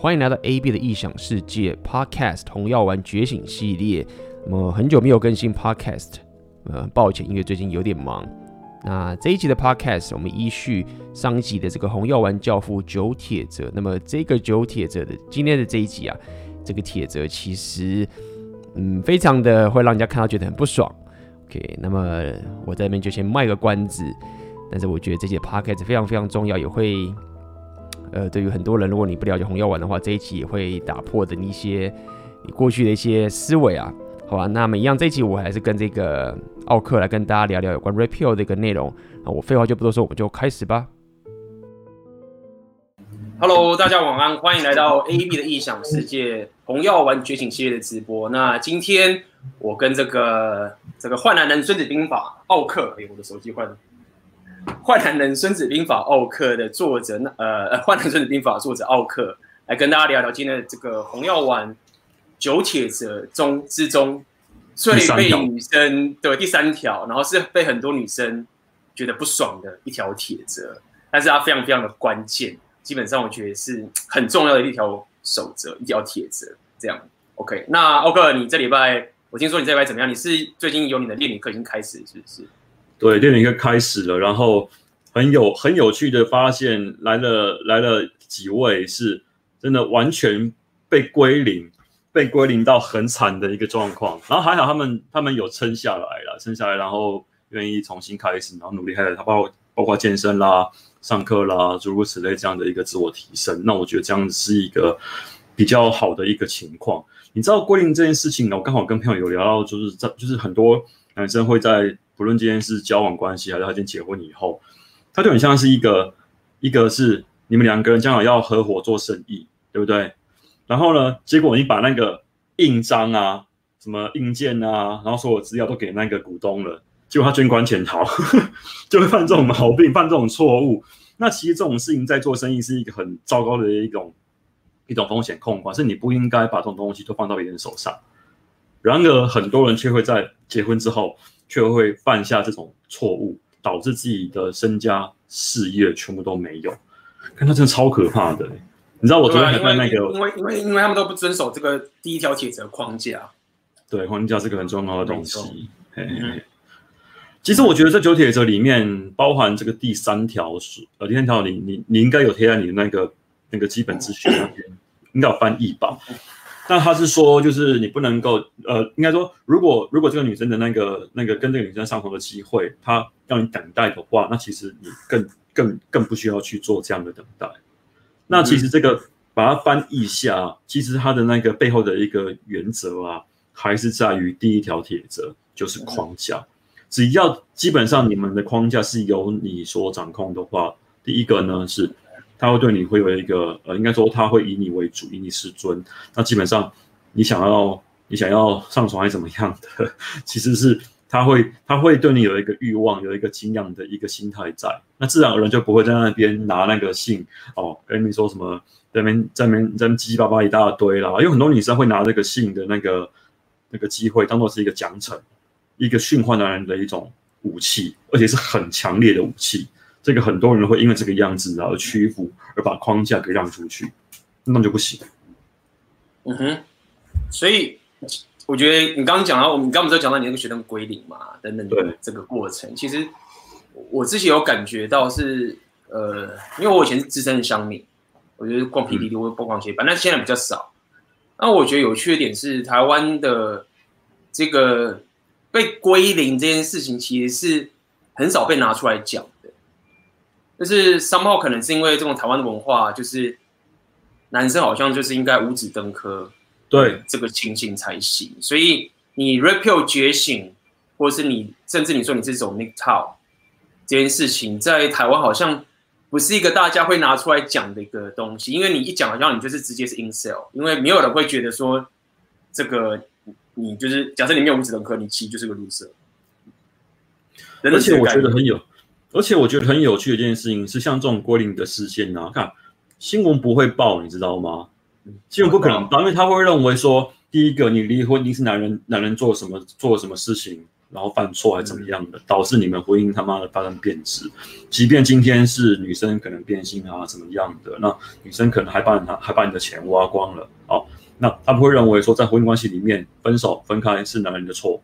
欢迎来到 AB 的异想世界 Podcast《红药丸觉醒》系列。那么很久没有更新 Podcast，呃，抱歉，因为最近有点忙。那这一集的 Podcast，我们依序上一集的这个红药丸教父九铁则。那么这个九铁则的今天的这一集啊，这个铁则其实，嗯，非常的会让人家看到觉得很不爽。OK，那么我在这边就先卖个关子。但是我觉得这些 Podcast 非常非常重要，也会，呃，对于很多人，如果你不了解红药丸的话，这一期也会打破的一些你过去的一些思维啊。好吧，那么一样，这一期我还是跟这个奥克来跟大家聊聊有关 Red Pill 的一个内容。那我废话就不多说，我们就开始吧。Hello，大家晚安，欢迎来到 AB 的异想世界红药丸觉醒系列的直播。那今天我跟这个这个坏男人孙子兵法奥克，哎，我的手机坏了。坏男人孙子兵法奥克的作者，呃，坏男人孙子兵法作者奥克来跟大家聊聊今天的这个红药丸。九铁则中之中最被女生的第三条，然后是被很多女生觉得不爽的一条铁则，但是它非常非常的关键，基本上我觉得是很重要的一条守则，一条铁则。这样，OK？那奥克，你这礼拜我听说你这礼拜怎么样？你是最近有你的练习课已经开始，是不是？对，练习课开始了，然后很有很有趣的发现，来了来了几位是真的完全被归零。被归零到很惨的一个状况，然后还好他们他们有撑下来了，撑下来，然后愿意重新开始，然后努力开始，他包括包括健身啦、上课啦，诸如此类这样的一个自我提升。那我觉得这样是一个比较好的一个情况。你知道归零这件事情呢？我刚好跟朋友有聊到，就是在就是很多男生会在不论今天是交往关系还是他已经结婚以后，他就很像是一个一个是你们两个人将来要合伙做生意，对不对？然后呢，结果你把那个印章啊、什么印鉴啊，然后所有资料都给那个股东了，结果他卷款潜逃，就会犯这种毛病，犯这种错误。那其实这种事情在做生意是一个很糟糕的一种一种风险控管，是你不应该把这种东西都放到别人手上。然而，很多人却会在结婚之后，却会犯下这种错误，导致自己的身家事业全部都没有。看他真的超可怕的。你知道我昨天还在那个，因为因为因为他们都不遵守这个第一条铁则框架，对，框架是个很重要的东西。嘿嘿嘿，其实我觉得这九铁则里面包含这个第三条是呃第三条，你你你应该有贴在你的那个那个基本资讯那边，应该有翻译吧？但他是说，就是你不能够呃，应该说，如果如果这个女生的那个那个跟这个女生相同的机会，她让你等待的话，那其实你更更更不需要去做这样的等待。那其实这个把它翻译一下，其实它的那个背后的一个原则啊，还是在于第一条铁则，就是框架。只要基本上你们的框架是由你所掌控的话，第一个呢是，他会对你会有一个呃，应该说他会以你为主，以你是尊。那基本上你想要你想要上床还是怎么样的，其实是。他会，他会对你有一个欲望，有一个敬仰的一个心态在，那自然而然就不会在那边拿那个性哦，跟你说什么，在那边在那边在那叽叽巴巴一大堆啦。有很多女生会拿这个性的那个那个机会当做是一个奖惩，一个驯化男人的一种武器，而且是很强烈的武器。这个很多人会因为这个样子而屈服，而把框架给让出去，那就不行。嗯哼，所以。我觉得你刚刚讲到，我们刚刚不是讲到你那个学生归零嘛，等等对这个过程，其实我自己有感觉到是，呃，因为我以前是资深的乡民，我觉得逛 P D D 或逛逛街，反正现在比较少。那我觉得有趣的点是，台湾的这个被归零这件事情，其实是很少被拿出来讲的。就是 somehow 可能是因为这种台湾的文化，就是男生好像就是应该五子登科。对这个情形才行，所以你 Red Pill 觉醒，或者是你甚至你说你是走 Nick t o w 这件事情，在台湾好像不是一个大家会拿出来讲的一个东西，因为你一讲好像你就是直接是 Incel，因为没有人会觉得说这个你就是假设你没有五子登科，你其实就是个 loser。而且我觉得很有，而且我觉得很有趣的一件事情是，像这种归零的事件啊，看新闻不会报，你知道吗？新闻不可能报，因为他会认为说，第一个，你离婚一定是男人男人做什么做什么事情然后犯错还是怎么样的，嗯、导致你们婚姻他妈的发生变质。即便今天是女生可能变性啊，怎么样的，那女生可能还把你还把你的钱挖光了，哦，那他不会认为说，在婚姻关系里面分手分开是男人的错，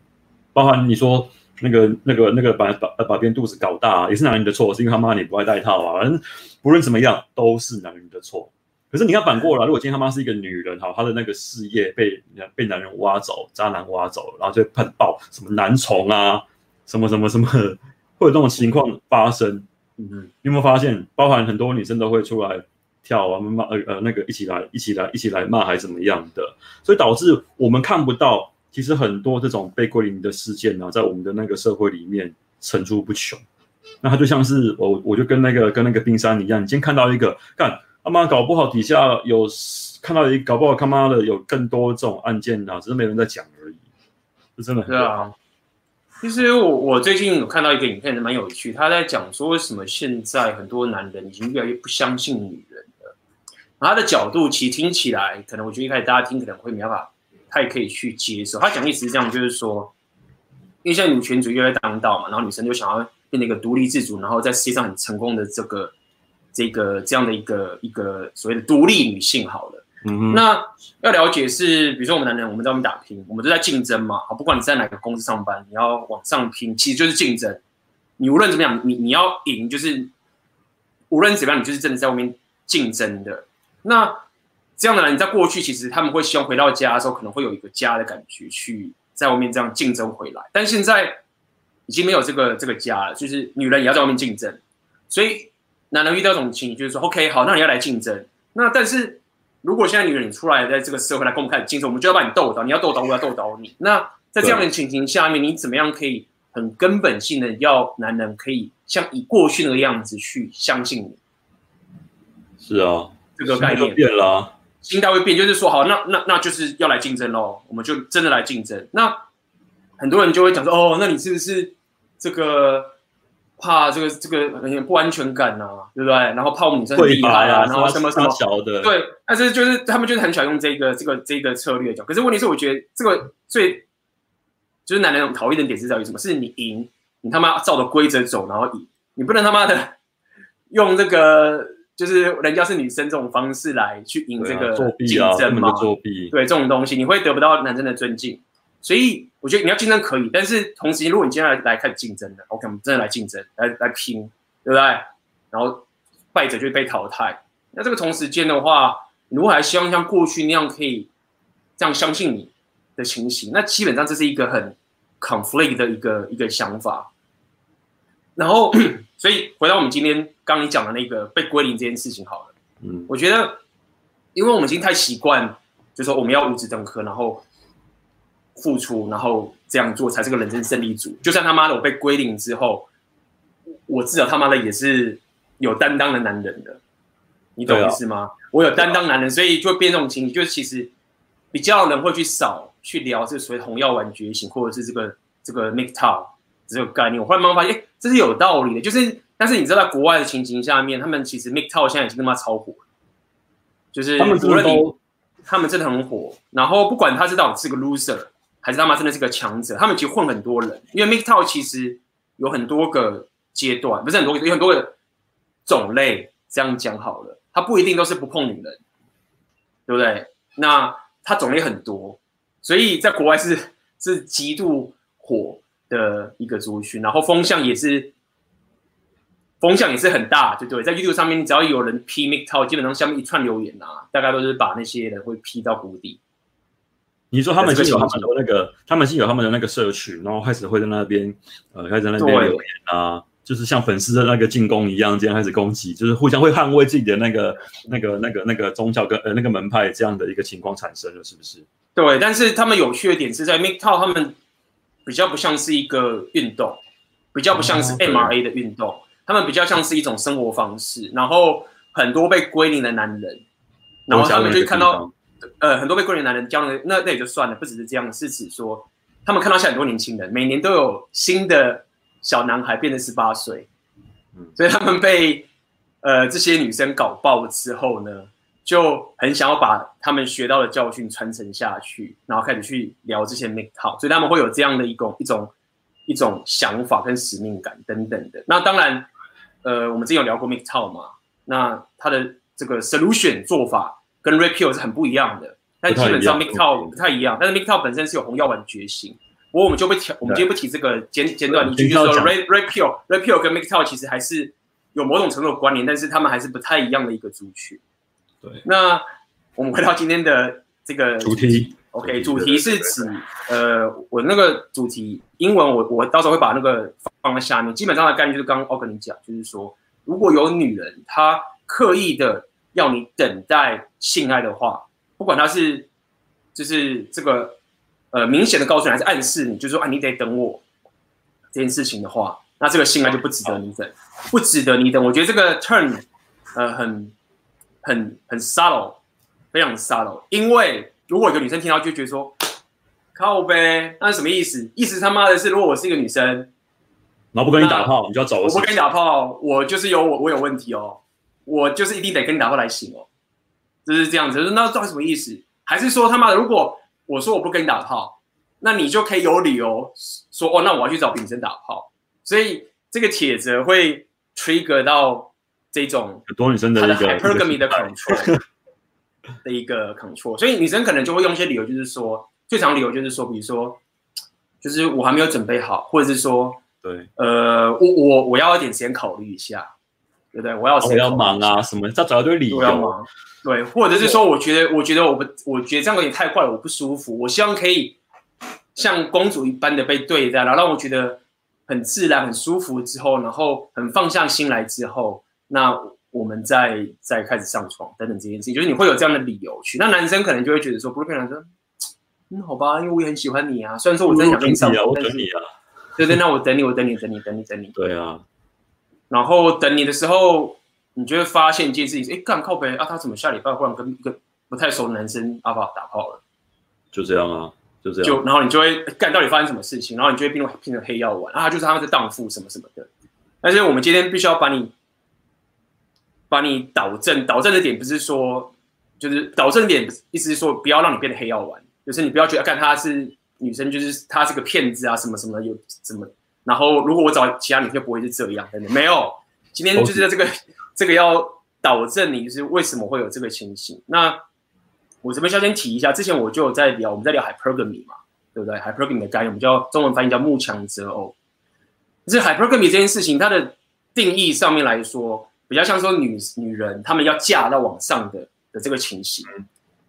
包含你说那个那个那个把把把别人肚子搞大、也是男人的错，是因为他妈你不爱戴套啊，反正不论怎么样都是男人的错。可是你要反过来，如果今天他妈是一个女人，哈，她的那个事业被被男人挖走，渣男挖走，然后就喷爆什么男宠啊，什么什么什么，会有这种情况发生。嗯，你有没有发现，包含很多女生都会出来跳啊骂呃呃那个一起来一起来一起来骂还是怎么样的，所以导致我们看不到，其实很多这种被归零的事件呢、啊，在我们的那个社会里面层出不穷。那它就像是我我就跟那个跟那个冰山一样，你今天看到一个干。他妈搞不好底下有看到一搞不好他妈的有更多这种案件啊，只是没人在讲而已。是真的。对啊，其实我我最近有看到一个影片，蛮有趣。他在讲说为什么现在很多男人已经越来越不相信女人了。然后他的角度其实听起来，可能我觉得一开始大家听可能会没办法太可以去接受。他讲的意思是这样，就是说，因为现在女权主义越来越当道嘛，然后女生就想要变成一个独立自主，然后在世界上很成功的这个。这个这样的一个一个所谓的独立女性，好了，嗯哼，那要了解是，比如说我们男人，我们在外面打拼，我们都在竞争嘛，好，不管你在哪个公司上班，你要往上拼，其实就是竞争。你无论怎么样，你你要赢，就是无论怎么样，你就是真的在外面竞争的。那这样的人，你在过去其实他们会希望回到家的时候，可能会有一个家的感觉，去在外面这样竞争回来。但现在已经没有这个这个家了，就是女人也要在外面竞争，所以。男人遇到这种情形，就是说，OK，好，那你要来竞争。那但是，如果现在女人出来在这个社会来跟我们开始竞争，我们就要把你斗倒。你要斗倒我，要斗倒你。那在这样的情形下面，你怎么样可以很根本性的要男人可以像以过去那个样子去相信你？是啊，这个概念变了啊，心态会变，就是说，好，那那那就是要来竞争喽。我们就真的来竞争。那很多人就会讲说，哦，那你是不是这个？怕这个这个不安全感呐、啊，对不对？然后怕我们女生很厉害啊，然后什么什么对，但是就是他们就是很喜欢用这个这个这个策略讲。可是问题是，我觉得这个最就是男人讨厌的点是在于什么？是你赢，你他妈照着规则走，然后赢，你不能他妈的用这个就是人家是女生这种方式来去赢这个竞争嘛？作弊，对这种东西，你会得不到男生的尊敬。所以我觉得你要竞争可以，但是同时，如果你今天来来看竞争的，OK，我们真的来竞争，来来拼，对不对？然后败者就被淘汰。那这个同时间的话，如果还希望像过去那样可以这样相信你的情形，那基本上这是一个很 conflict 的一个一个想法。然后，所以回到我们今天刚刚你讲的那个被归零这件事情好了，嗯，我觉得，因为我们已经太习惯，就是说我们要五子登科，然后。付出，然后这样做才是个人生胜利组。就算他妈的我被归零之后，我至少他妈的也是有担当的男人的，你懂意思吗？啊、我有担当男人，所以就会变这种情形，就是其实比较人会去少去聊这个所谓红药丸觉醒，或者是这个这个 m i k t o w 这个概念。我后来慢慢发现，哎，这是有道理的。就是，但是你知道，在国外的情形下面，他们其实 MGTOW 现在已经他妈超火，就是他们无论你，他们真的很火。然后不管他是到底是个 loser。还是他妈真的是个强者，他们其实混很多人，因为 MGTOW 其实有很多个阶段，不是很多个，有很多个种类。这样讲好了，他不一定都是不碰女人，对不对？那他种类很多，所以在国外是是极度火的一个族群，然后风向也是风向也是很大，就对？在 YouTube 上面，只要有人批 MGTOW，基本上下面一串留言啊，大概都是把那些人会批到谷底。你说他们是有他们的那个，他们是有他们的那个社群，然后开始会在那边，呃，开始在那边留言啊，就是像粉丝的那个进攻一样，这样开始攻击，就是互相会捍卫自己的那个、那个、那个、那个宗教跟呃那个门派这样的一个情况产生了，是不是？对，但是他们有趣的点是在 MGTOW，他们比较不像是一个运动，比较不像是 MRA 的运动，他们比较像是一种生活方式，然后很多被归零的男人，然后他们就看到。呃，很多被归零男人交的那那也就算了，不只是这样，是指说他们看到现在很多年轻人，每年都有新的小男孩变成十八岁，所以他们被呃这些女生搞爆之后呢，就很想要把他们学到的教训传承下去，然后开始去聊这些 MGTOW，所以他们会有这样的一种一种一种想法跟使命感等等的。那当然，呃，我们之前有聊过 MGTOW 嘛，那他的这个 solution 做法跟 Red Pill 是很不一样的，但基本上 MGTOW 不太一样，但是 MGTOW 本身是有红药丸觉醒。不过我们就不提，我们今天不提这个简简短，你继续说 Red Red Pill Red Pill 跟 MGTOW 其实还是有某种程度的关联，但是他们还是不太一样的一个族群。对，那我们回到今天的这个主题，OK，主题是指呃，我那个主题英文我我到时候会把那个放在下面。基本上的概念就是刚刚我跟你讲，就是说如果有女人她刻意的要你等待性爱的话，不管她是就是这个。呃，明显的告诉你还是暗示你，就是说啊，你得等我这件事情的话，那这个性爱就不值得你等，不值得你等。我觉得这个 turn，呃，很很很 subtle，非常 subtle。因为如果一个女生听到就觉得说，靠呗，那是什么意思？意思他妈的是，如果我是一个女生，然后不跟你打炮，你就要走。我不跟你打炮，我就是有我我有问题哦，我就是一定得跟你打炮来行哦，就是这样子。那到底什么意思？还是说他妈的如果？我说我不跟你打炮，那你就可以有理由说哦，那我要去找女生打炮。所以这个帖子会 trigger 到这种很多女生的一个 hypergamy 的 control 的一个 control。所以女生可能就会用一些理由，就是说最常理由就是说，比如说就是我还没有准备好，或者是说对，呃，我我我要一点时间考虑一下，对不对？我要我要忙啊什么，他找一堆理由。对，或者是说，我觉得，我觉得我不，我觉得这样有点太快了，我不舒服。我希望可以像公主一般的被对待，然后让我觉得很自然、很舒服之后，然后很放下心来之后，那我们再再开始上床等等这件事情，就是你会有这样的理由去。那男生可能就会觉得说，不是骗男生，嗯，好吧，因为我也很喜欢你啊。虽然说我真的想跟你上床，我等你啊。对对，那我等你，我等你，等你，等你，等你。对啊。然后等你的时候。你就会发现一件事情，哎，干靠北啊，他怎么下礼拜忽然跟一个不太熟的男生阿爸打炮了？就这样啊，就这样。就然后你就会干，到底发生什么事情？然后你就会变成变成黑药丸啊，就是他们是荡妇什么什么的。但是我们今天必须要把你把你导正，导正的点不是说，就是导正点意思是说，不要让你变得黑药丸，就是你不要觉得看她是女生，就是她是个骗子啊，什么什么有什么。然后如果我找其他女生，就不会是这样，真的没有。今天就是在这个。这个要导正你是为什么会有这个情形？那我这边先先提一下，之前我就有在聊，我们在聊 hypergamy 嘛，对不对？hypergamy 的概念，我们叫中文翻译叫慕强择偶。可是 hypergamy 这件事情，它的定义上面来说，比较像说女女人她们要嫁到往上的的这个情形。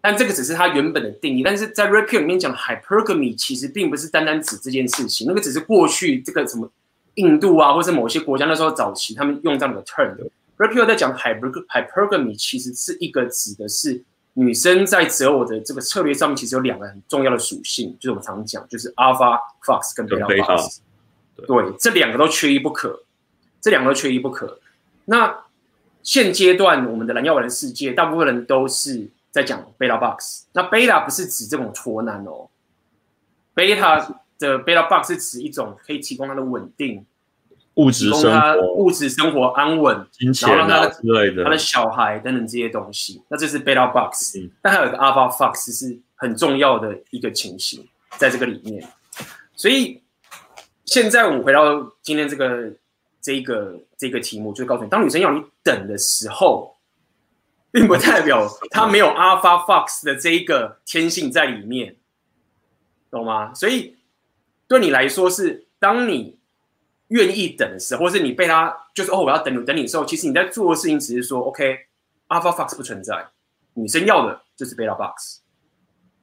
但这个只是它原本的定义，但是在 Pill 里面讲 hypergamy 其实并不是单单指这件事情，那个只是过去这个什么印度啊，或是某些国家那时候早期他们用这样的 term。Pill 在讲 hypergamy，其实是一个指的是女生在择偶的这个策略上面，其实有两个很重要的属性，就是我们常讲，就是 Alpha Fox 跟 Beta Fox，对，这两个都缺一不可，这两个都缺一不可。那现阶段我们的蓝药丸的世界，大部分人都是在讲 Beta Box，那 Beta 不是指这种脱男哦，Beta 的 Beta Box 是指一种可以提供它的稳定。物质生活，物质生活安稳，金钱啊他的。之类的，他的小孩等等这些东西，那这是 beta box，嗯，但还有一个 alpha fox 是很重要的一个情形，在这个里面。所以现在我们回到今天这个这个这个题目，就告诉你，当女生要你等的时候，并不代表 她没有 alpha fox 的这一个天性在里面，懂吗？所以对你来说是当你。愿意等的时候，或是你被他就是哦，我要等你等你的时候，其实你在做的事情只是说，OK，Alpha Fox 不存在，女生要的就是 Beta Box，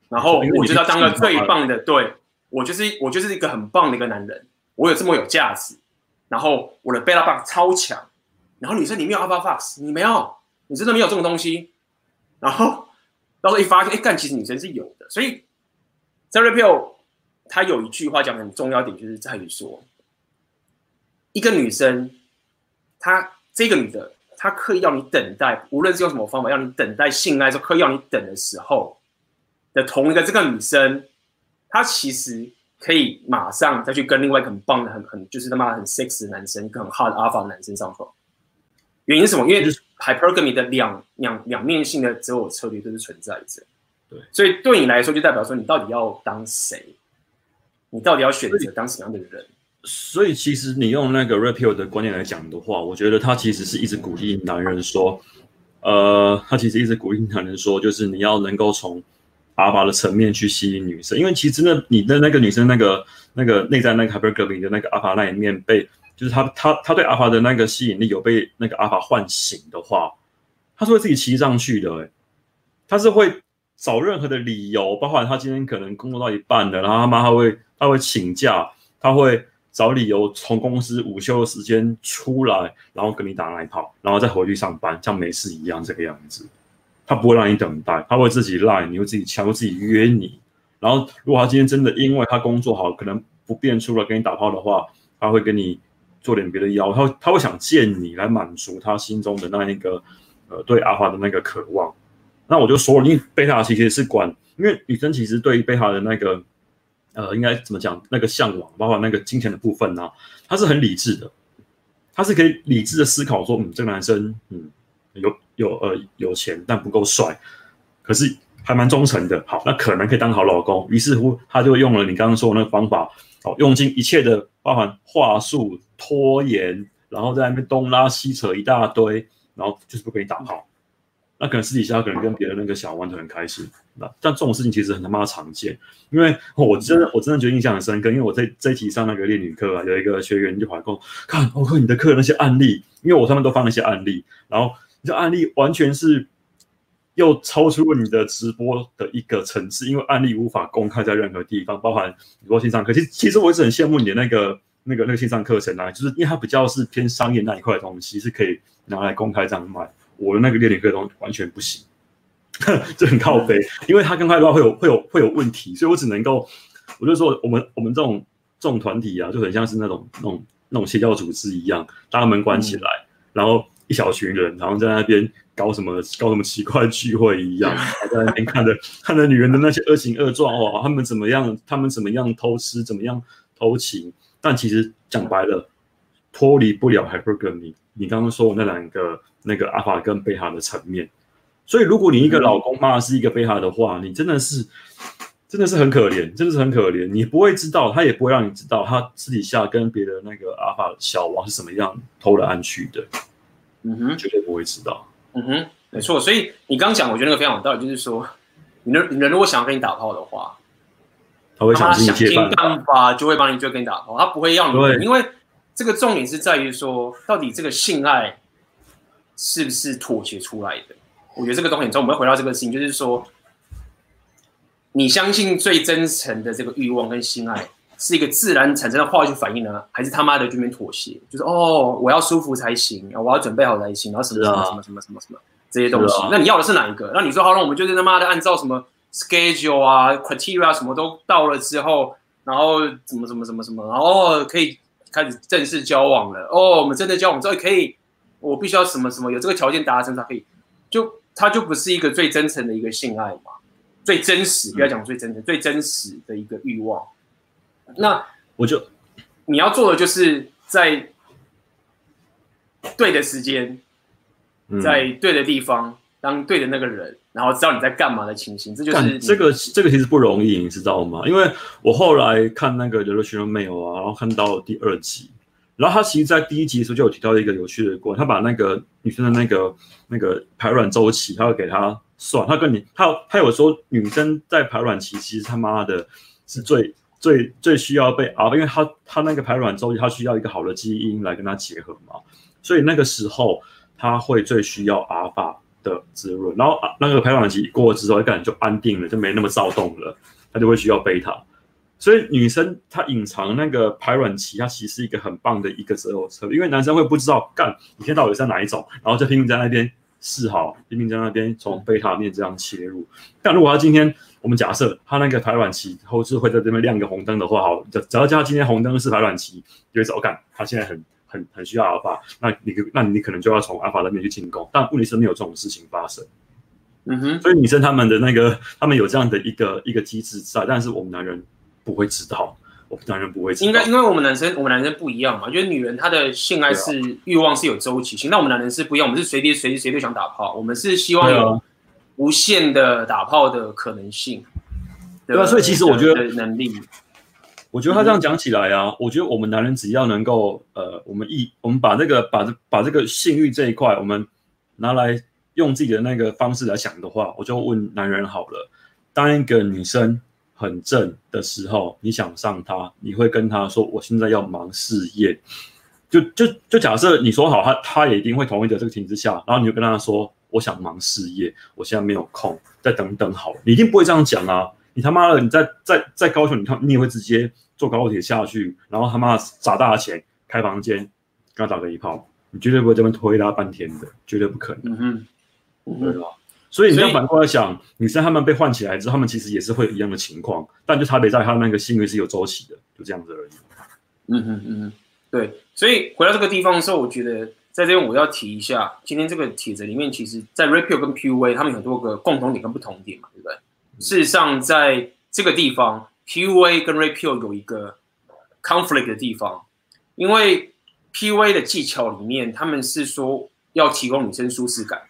然后我就要当个最棒的，对，我就是我就是一个很棒的一个男人，我有这么有价值，然后我的 Beta 棒超强，然后女生你没有 Alpha Fox，你没有，你真的没有这种东西，然后到时候一发现，哎，干，其实女生是有的，所以在 Red Pill 他有一句话讲的很重要点，就是在于说。一个女生，她这个女的，她刻意要你等待，无论是用什么方法，要你等待性爱，说刻意要你等的时候的同一个这个女生，她其实可以马上再去跟另外一个很棒的、很很就是他妈很 sex 的男生，一个很 hard alpha 的男生上床。原因是什么？因为 hypergamy 的两两两面性的择偶策略都是存在着。对，所以对你来说，就代表说你到底要当谁？你到底要选择当什么样的人？所以其实你用那个 Pill 的观念来讲的话，我觉得他其实是一直鼓励男人说，呃，他其实一直鼓励男人说，就是你要能够从阿法的层面去吸引女生，因为其实呢，你的那个女生那个那个内在那个 hyper 革命的那个阿法那一面被，就是他他他对阿法的那个吸引力有被那个阿法唤醒的话，他是会自己骑上去的，他是会找任何的理由，包括他今天可能工作到一半了，然后他妈他会他会请假，他会。找理由从公司午休的时间出来，然后跟你打奶泡，然后再回去上班，像没事一样这个样子。他不会让你等待，他会自己赖，你会自己敲，会自己约你。然后，如果他今天真的因为他工作好，可能不便出来跟你打炮的话，他会跟你做点别的邀，他他会想见你来满足他心中的那一个呃对阿华的那个渴望。那我就说了，因为贝塔其实是管，因为女生其实对于贝塔的那个。呃，应该怎么讲？那个向往，包括那个金钱的部分呢、啊？他是很理智的，他是可以理智的思考说，嗯，这个男生，嗯，有有呃有钱，但不够帅，可是还蛮忠诚的。好，那可能可以当好老公。于是乎，他就用了你刚刚说的那个方法，哦，用尽一切的包含话术、拖延，然后在那边东拉西扯一大堆，然后就是不给你打炮。那可能私底下可能跟别人那个小玩得很开心，那但这种事情其实很他妈常见，因为我真的我真的觉得印象很深刻，因为我在这一期上那个恋女课啊，有一个学员就跑来跟我看，我看你的课那些案例，因为我上面都放了一些案例，然后这案例完全是又超出了你的直播的一个层次，因为案例无法公开在任何地方，包含很多线上课，其实其实我一直很羡慕你的那个那个那个线上课程啊，就是因为它比较是偏商业那一块的东西，是可以拿来公开这样卖。我的那个恋女课东西完全不行，这很靠背，因为它公开的话会有会有会有问题，所以我只能够，我就说我们我们这种这种团体啊，就很像是那种那种那种邪教组织一样，大门关起来，嗯、然后一小群人，然后在那边搞什么搞什么奇怪的聚会一样，在那边看着看着女人的那些恶行恶状哦，他们怎么样，他们怎么样偷吃，怎么样偷情，但其实讲白了，脱离不了 hypergamy。你刚刚说的那两个那个阿法跟贝塔的层面，所以如果你一个老公骂的是一个贝塔的话，你真的是真的是很可怜，真的是很可怜。你不会知道，他也不会让你知道，他私底下跟别的那个阿法小王是怎么样偷了暗去的。嗯哼，绝对不会知道。嗯哼，没错。所以你刚刚讲，我觉得那个非常有道理，就是说，你的你的如果想要跟你打炮的话，他会想尽一切办法，就会帮你就跟你打炮，他不会要你，因为。这个重点是在于说，到底这个性爱是不是妥协出来的？我觉得这个东西很重要。我们回到这个事情，就是说，你相信最真诚的这个欲望跟性爱是一个自然产生的化学反应呢，还是他妈的这边妥协？就是哦，我要舒服才行，我要准备好才行，然后什么什么什么什么什么什么这些东西。那你要的是哪一个？那你说好，那我们就是他妈的按照什么 schedule 啊、criteria 什么都到了之后，然后怎么怎么怎么怎么，然后可以。开始正式交往了哦，我们真的交往之后可以，我必须要什么什么有这个条件达成才可以，就它就不是一个最真诚的一个性爱嘛，最真实，不要讲最真诚，最真实的一个欲望。那我就你要做的就是在对的时间，在对的地方当对的那个人。然后知道你在干嘛的情形，这就是这个这个其实不容易，你知道吗？因为我后来看那个《The Original Male》啊，然后看到第二集，然后他其实，在第一集的时候就有提到一个有趣的过程，他把那个女生的那个那个排卵周期，他会给她算，他跟你他他有说女生在排卵期其实他妈的是最最最需要被啊，因为他他那个排卵周期，他需要一个好的基因来跟他结合嘛，所以那个时候他会最需要阿法。的滋润，然后啊，那个排卵期过了之后，感觉就安定了，就没那么躁动了，他就会需要贝塔。所以女生她隐藏那个排卵期，它其实是一个很棒的一个择偶策略，因为男生会不知道干你现在到底在哪一种，然后就拼命在那边示好，拼命在那边从贝塔面这样切入。但如果他今天我们假设他那个排卵期后是会在这边亮个红灯的话，好，只只要叫他今天红灯是排卵期，就会走干他现在很。很很需要阿尔法，那你那你可能就要从阿尔法那边去进攻，但问题是没有这种事情发生。嗯哼，所以女生他们的那个，他们有这样的一个一个机制在，但是我们男人不会知道，我们男人不会知道。应该因为我们男生我们男生不一样嘛，因为女人她的性爱是欲望是有周期性，那、啊、我们男人是不一样，我们是随地随地随地想打炮，我们是希望有无限的打炮的可能性。对啊，所以其实我觉得能力。我觉得他这样讲起来啊，我觉得我们男人只要能够呃，我们一我们把这个把这把这个性欲这一块，我们拿来用自己的那个方式来想的话，我就问男人好了，当一个女生很正的时候，你想上她，你会跟她说我现在要忙事业，就就就假设你说好，她她也一定会同意的这个情况之下，然后你就跟她说我想忙事业，我现在没有空，再等等好了，你一定不会这样讲啊。你他妈的，你在在在高雄，你他你也会直接坐高铁下去，然后他妈砸大钱开房间，跟他打个一炮，你绝对不会这边推拉半天的，绝对不可能。嗯哼，对吧？所以你要反过来想，女生他们被换起来之后，他们其实也是会有一样的情况，但就差别在他那个性欲是有周期的，就这样子而已。嗯哼嗯哼，对。所以回到这个地方的时候，我觉得在这边我要提一下，今天这个帖子里面，其实在 Pill 跟 PUA 他们有很多个共同点跟不同点嘛，对不对？事实上，在这个地方，PUA 跟 Pill 有一个 conflict 的地方，因为 PUA 的技巧里面，他们是说要提供女生舒适感。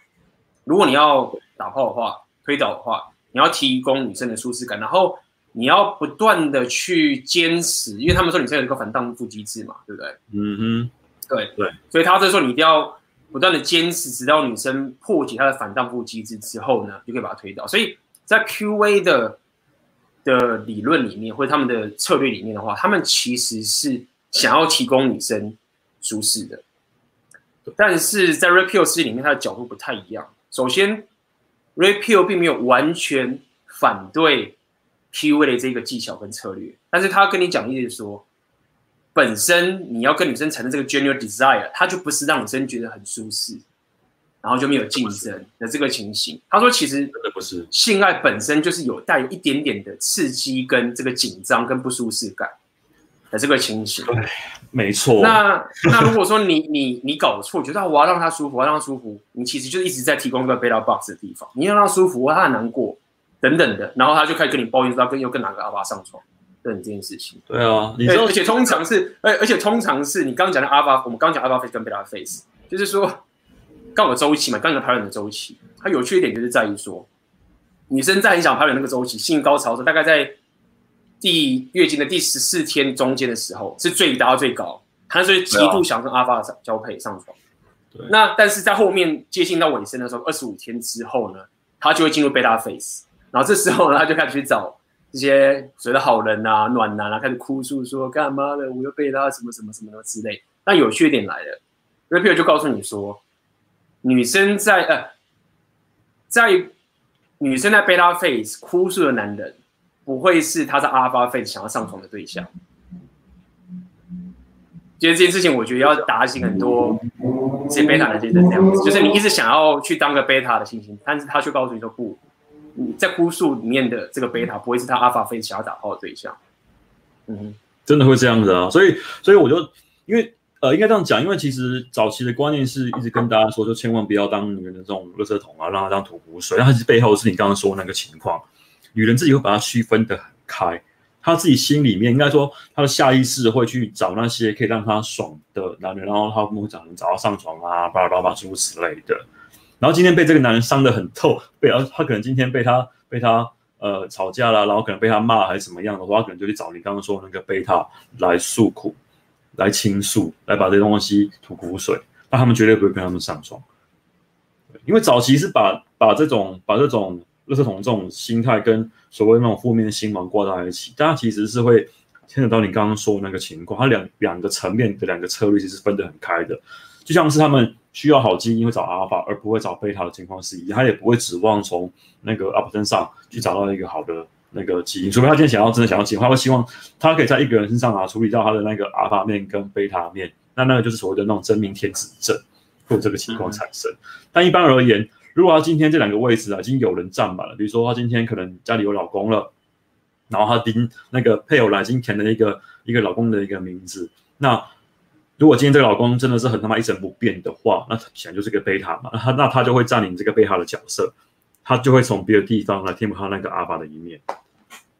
如果你要打炮的话，推倒的话，你要提供女生的舒适感，然后你要不断的去坚持，因为他们说女生有一个反荡妇机制嘛，对不对？嗯哼，对对，所以他这时候你一定要不断的坚持，直到女生破解她的反荡妇机制之后呢，就可以把它推倒。所以。在 PUA 的的理论里面，或者他们的策略里面的话，他们其实是想要提供女生舒适的，但是在 Red Pill 里面，他的角度不太一样。首先，Red Pill 并没有完全反对 PUA 的这个技巧跟策略，但是他跟你讲的意思是说，本身你要跟女生产生这个 genuine desire，它就不是让女生觉得很舒适。然后就没有竞争的这个情形。他说，其实真的不是性爱本身就是有带有一点点的刺激跟这个紧张跟不舒适感的这个情形。对，没错。那那如果说你 你你搞错，觉得我要让他舒服，我要让他舒服，你其实就一直在提供一个 beta box 的地方。你要让他舒服，他很难过等等的，然后他就开始跟你抱怨说他跟又跟哪个阿爸上床这件事情。对啊，你而且通常是，而而且通常是你刚刚讲的阿爸，我们刚讲阿爸 face 跟 beta face，就是说。刚好周期嘛，刚有排卵的周期，它有趣一点就是在于说，女生在很想排卵那个周期，性高潮的时候，大概在第月经的第十四天中间的时候，是最达到最高，她所以极度想跟阿发交配上床。对。那但是在后面接近到尾声的时候，二十五天之后呢，她就会进入贝塔 face，然后这时候呢，她就开始去找这些所谓的好人啊、暖男啊，开始哭诉说干嘛的，我又被他什么什么什么的之类。那有趣一点来了，Red Pill 就告诉你说。女生在呃，在女生在贝塔 phase 哭诉的男人，不会是他在阿尔法 phase 想要上床的对象。其实这件事情，我觉得要打醒很多这些贝塔的这些人这样子，就是你一直想要去当个贝塔的心情，但是他却告诉你说不，你在哭诉里面的这个贝塔不会是他阿尔法 phase 想要打炮的对象。嗯，真的会这样子啊，所以所以我就因为。呃，应该这样讲，因为其实早期的观念是一直跟大家说，就千万不要当女人的这种垃圾桶啊，让她当吐苦水。但其实背后是你刚刚说的那个情况，女人自己会把它区分的很开，她自己心里面应该说她的下意识会去找那些可以让她爽的男人，然后她会找人找她上床啊，巴拉巴拉诸如此类的。然后今天被这个男人伤得很透，被他他可能今天被他被他呃吵架了，然后可能被他骂还是怎么样的话，他可能就去找你刚刚说的那个贝塔来诉苦。来倾诉，来把这东西吐苦水，但他们绝对不会跟他们上床，因为早期是把把这种把这种垃圾桶这种心态跟所谓那种负面新闻挂在一起，但它其实是会牵扯到你刚刚说的那个情况，它两两个层面的两个策略其实分得很开的，就像是他们需要好基因会找阿尔法，而不会找贝塔的情况是一样，他也不会指望从那个阿尔法身上去找到一个好的。那个基因，除非他今天想要真的想要进化，他会希望他可以在一个人身上啊处理掉他的那个阿尔法面跟贝塔面，那那个就是所谓的那种真命天子症，会有这个情况产生。嗯、但一般而言，如果他今天这两个位置啊已经有人占满了，比如说他今天可能家里有老公了，然后他盯那个配偶来已经填了一个一个老公的一个名字，那如果今天这个老公真的是很他妈一成不变的话，那显然就是个贝塔嘛，那他那他就会占领这个贝塔的角色，他就会从别的地方来填补他那个阿尔法的一面。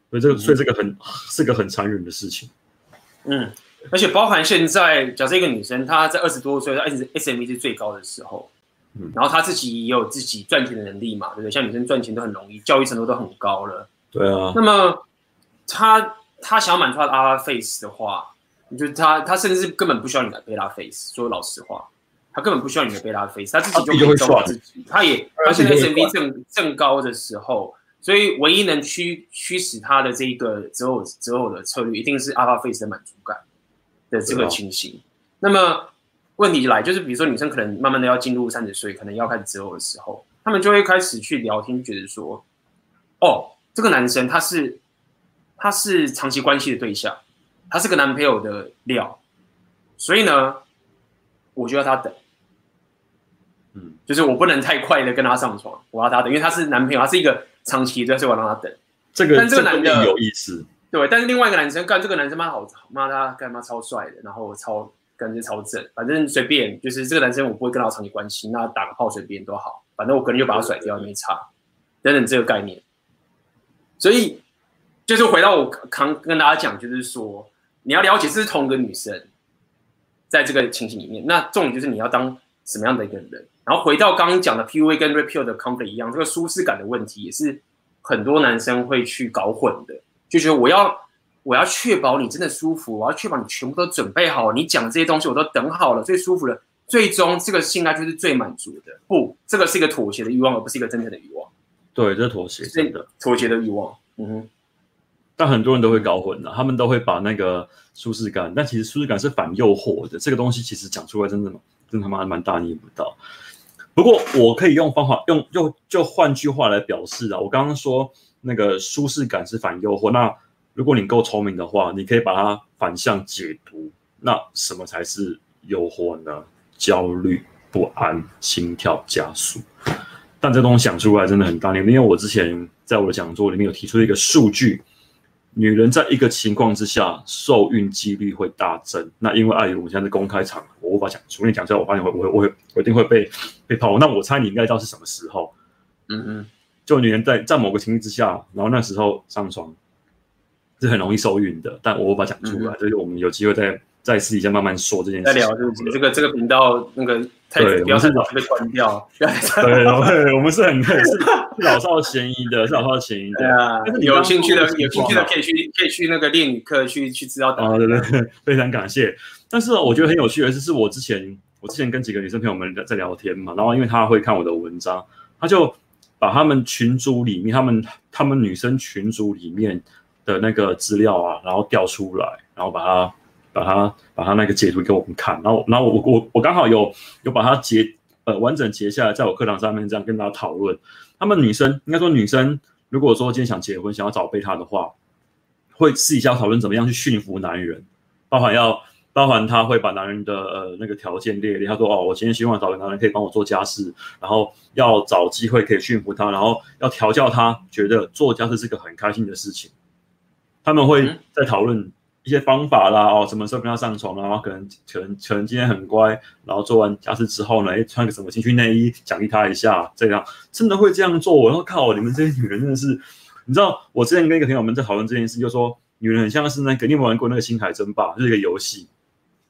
所以这个，所以这个很是个很残忍的事情。嗯，而且包含现在，假设一个女生她在二十多岁，她一直 SMV 是最高的时候，嗯，然后她自己也有自己赚钱的能力嘛，对不对？像女生赚钱都很容易，教育程度都很高了。对啊。那么她她想要满足她的 alpha face 的话，你就他他甚至是根本不需要你的贝拉 face。说老实话，他根本不需要你的贝拉 face，他自己就可以做自己。他也他现在 SMV 正正高的时候，所以唯一能驱驱使他的这一个择偶择偶的策略，一定是 alpha face 的满足感的这个情形。那么问题来就是，比如说女生可能慢慢的要进入三十岁，可能要开始择偶的时候，他们就会开始去聊天，觉得说，哦，这个男生他是。他是长期关系的对象，他是个男朋友的料，所以呢，我就要他等，嗯，就是我不能太快的跟他上床，我要他等，因为他是男朋友，他是一个长期的，所以我让他等。这个，但这个男的有意思，对，但是另外一个男生干这个男生妈好妈他干妈超帅的，然后超感觉超正，反正随便，就是这个男生我不会跟他长期关系，那打个炮随便都好，反正我可能就把他甩掉，没差，等等这个概念，所以。就是回到我刚跟大家讲，就是说你要了解这是同一个女生，在这个情形里面，那重点就是你要当什么样的一个人。然后回到刚刚讲的 PUA 跟 Red Pill 的 conflict 一样，这个舒适感的问题也是很多男生会去搞混的，就觉得我要我要确保你真的舒服，我要确保你全部都准备好，你讲这些东西我都等好了，最舒服了，最终这个性爱就是最满足的。不，这个是一个妥协的欲望，而不是一个真正的欲望。对，这是妥协，真的妥协的欲望。嗯哼。但很多人都会搞混了，他们都会把那个舒适感，但其实舒适感是反诱惑的。这个东西其实讲出来真的，真他妈蛮大逆不道。不过我可以用方法，用就就换句话来表示啊。我刚刚说那个舒适感是反诱惑，那如果你够聪明的话，你可以把它反向解读。那什么才是诱惑呢？焦虑、不安、心跳加速。但这东西讲出来真的很大逆，因为我之前在我的讲座里面有提出一个数据。女人在一个情况之下受孕几率会大增，那因为碍于我们现在是公开场合，我无法讲出，你讲出来，我发现我会我我我一定会被被泡。那我猜你应该知道是什么时候？嗯嗯，就女人在在某个情境之下，然后那时候上床是很容易受孕的，但我无法讲出来，嗯、就是我们有机会再再私底下慢慢说这件事。再聊就是这个这个频道那个。对，不要太早被关掉。对，对，我们是很是老少咸宜的，是老少咸宜的。对啊，有兴趣的，有兴趣的可以去，可以去那个练语课去去知道。啊，对对对，非常感谢。但是我觉得很有趣的是，是我之前我之前跟几个女生朋友们在聊天嘛，然后因为她会看我的文章，她就把他们群组里面，他们他们女生群组里面的那个资料啊，然后调出来，然后把它。把他把他那个截图给我们看，然后然后我我我刚好有有把它截呃完整截下来，在我课堂上面这样跟大家讨论。他们女生应该说女生，如果说今天想结婚，想要找备胎的话，会私底下讨论怎么样去驯服男人，包含要包含他会把男人的呃那个条件列列。他说哦，我今天希望找个男人可以帮我做家事，然后要找机会可以驯服他，然后要调教他，觉得做家事是个很开心的事情。他们会在讨论。一些方法啦，哦，什么时候跟他上床，然后可能可能可能今天很乖，然后做完家事之后呢，诶，穿个什么情趣内衣奖励他一下，这样真的会这样做？我说靠，你们这些女人真的是，你知道，我之前跟一个朋友们在讨论这件事，就说女人很像是那个，你有没有玩过那个星海争霸？就是一个游戏，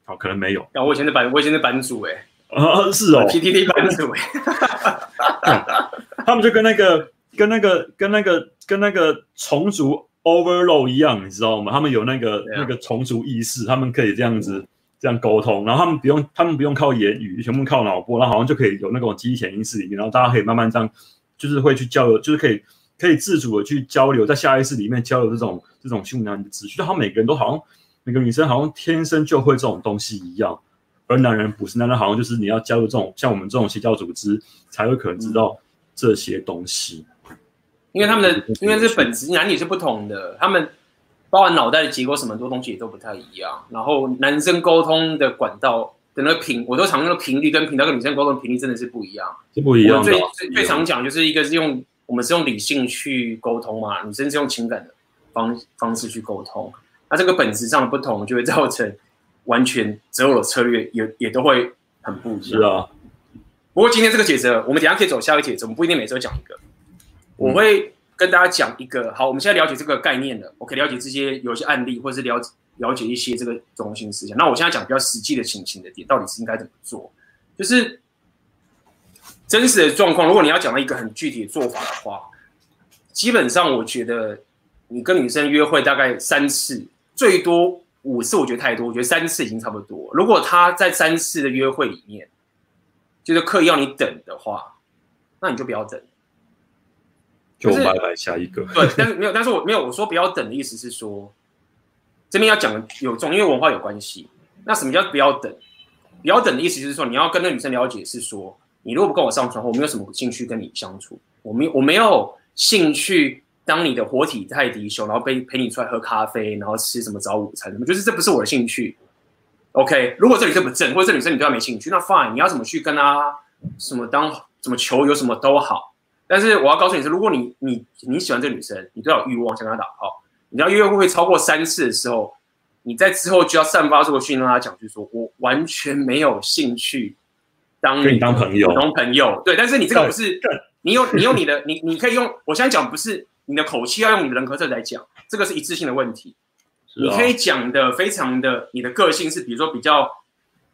好，可能没有。啊，我以前的版，我以前的版主，哎，啊，是哦，PTT 版主，哎，他们就跟那个跟那个跟那个跟那个虫族。Overload 一样，你知道吗？他们有那个那个虫族意识，他们可以这样子这样沟通，然后他们不用他们不用靠言语，全部靠脑波，然后好像就可以有那种机体潜意识里面，然后大家可以慢慢这样，就是会去交流，就是可以可以自主的去交流，在下意识里面交流这种这种性能的资讯，就他们每个人都好像每个女生好像天生就会这种东西一样，而男人不是，男人好像就是你要加入这种像我们这种邪教组织，才有可能知道这些东西。因为他们的，因为这本质男女是不同的，他们包含脑袋的结构，什么多东西也都不太一样。然后男生沟通的管道的那个频，我都常用的频率跟频道跟女生沟通频率真的是不一样，是不一样的。最最最常讲就是一个是用我们是用理性去沟通嘛，女生是用情感的方方式去沟通。那这个本质上的不同，就会造成完全择偶的策略也也都会很不一样。是啊。不过今天这个解释，我们等下可以走下一个解释，我们不一定每周讲一个。我会跟大家讲一个好，我们现在了解这个概念了，我可以了解这些有一些案例，或者是了解了解一些这个中心思想。那我现在讲比较实际的情形的点，到底是应该怎么做？就是真实的状况。如果你要讲到一个很具体的做法的话，基本上我觉得你跟女生约会大概三次，最多五次，我觉得太多，我觉得三次已经差不多。如果她在三次的约会里面，就是刻意要你等的话，那你就不要等，就拜拜下一个。对，但是没有，但是我没有我说不要等的意思是说，这边要讲的有重，因为文化有关系。那什么叫不要等？不要等的意思就是说，你要跟那女生了解是说，你如果不跟我上床，我没有什么兴趣跟你相处，我没我没有兴趣当你的活体泰迪熊，然后陪陪你出来喝咖啡，然后吃什么早午餐什么，就是这不是我的兴趣。OK，如果这女生不正，或者这女生你对她没兴趣，那 fine，你要怎么去跟她什么当什么求有什么都好。但是我要告诉你是，如果你你你喜欢这个女生，你都有欲望想跟她打炮，你要约会会超过三次的时候。你在之后就要散发这个讯息，让她讲，就是说我完全没有兴趣当跟你当朋友，当朋友。对，但是你这个不是，你用你用你的，你你可以用。我现在讲不是你的口气，要用你的人格特质来讲，这个是一致性的问题。你可以讲的非常的，你的个性是，比如说比较，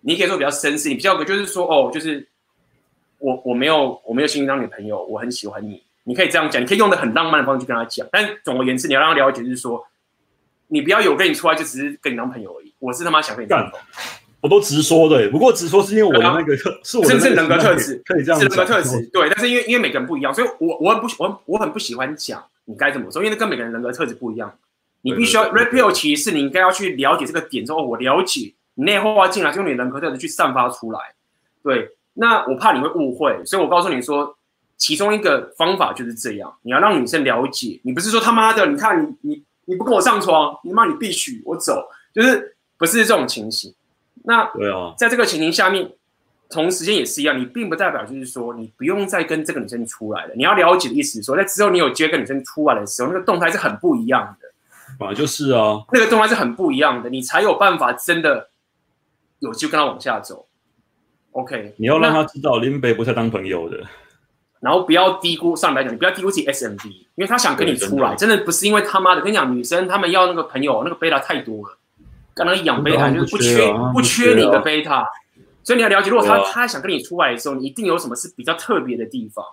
你可以说比较绅士，你比较就是说哦，就是我我没有我没有兴趣当女朋友，我很喜欢你。你可以这样讲，你可以用的很浪漫的方式去跟他讲。但总而言之，你要让他了解，就是说。你不要有跟你出来就只是跟你当朋友而已，我是他妈想跟你干，我都直说的，不过直说是因为我的那个特，啊、是我的人格特质，可以这样，是人格特质，对。但是因为因为每个人不一样，所以我我很不我我很不喜欢讲你该怎么说，因为跟每个人人格特质不一样，你必须要 repeal，其实是你应该要去了解这个点之后，我了解你内化进来，就用你人格特质去散发出来。对，那我怕你会误会，所以我告诉你说，其中一个方法就是这样，你要让女生了解，你不是说他妈的，你看你你。你不跟我上床，你妈你必须我走，就是不是这种情形。那对啊，在这个情形下面，同时间也是一样，你并不代表就是说你不用再跟这个女生出来了。你要了解的意思是说，在之后你有机会跟女生出来的时候，那个动态是很不一样的。本来就是啊，那个动态是很不一样的，你才有办法真的有机会跟他往下走。OK，你要让他知道林北不是当朋友的。然后不要低估，上来讲，你不要低估自己 SMB，因为他想跟你出来，真的不是因为他妈的。跟你讲，女生他们要那个朋友，那个贝塔太多了，刚刚养贝塔就是不缺不缺你的贝塔，所以你要了解，如果他他想跟你出来的时候，你一定有什么是比较特别的地方，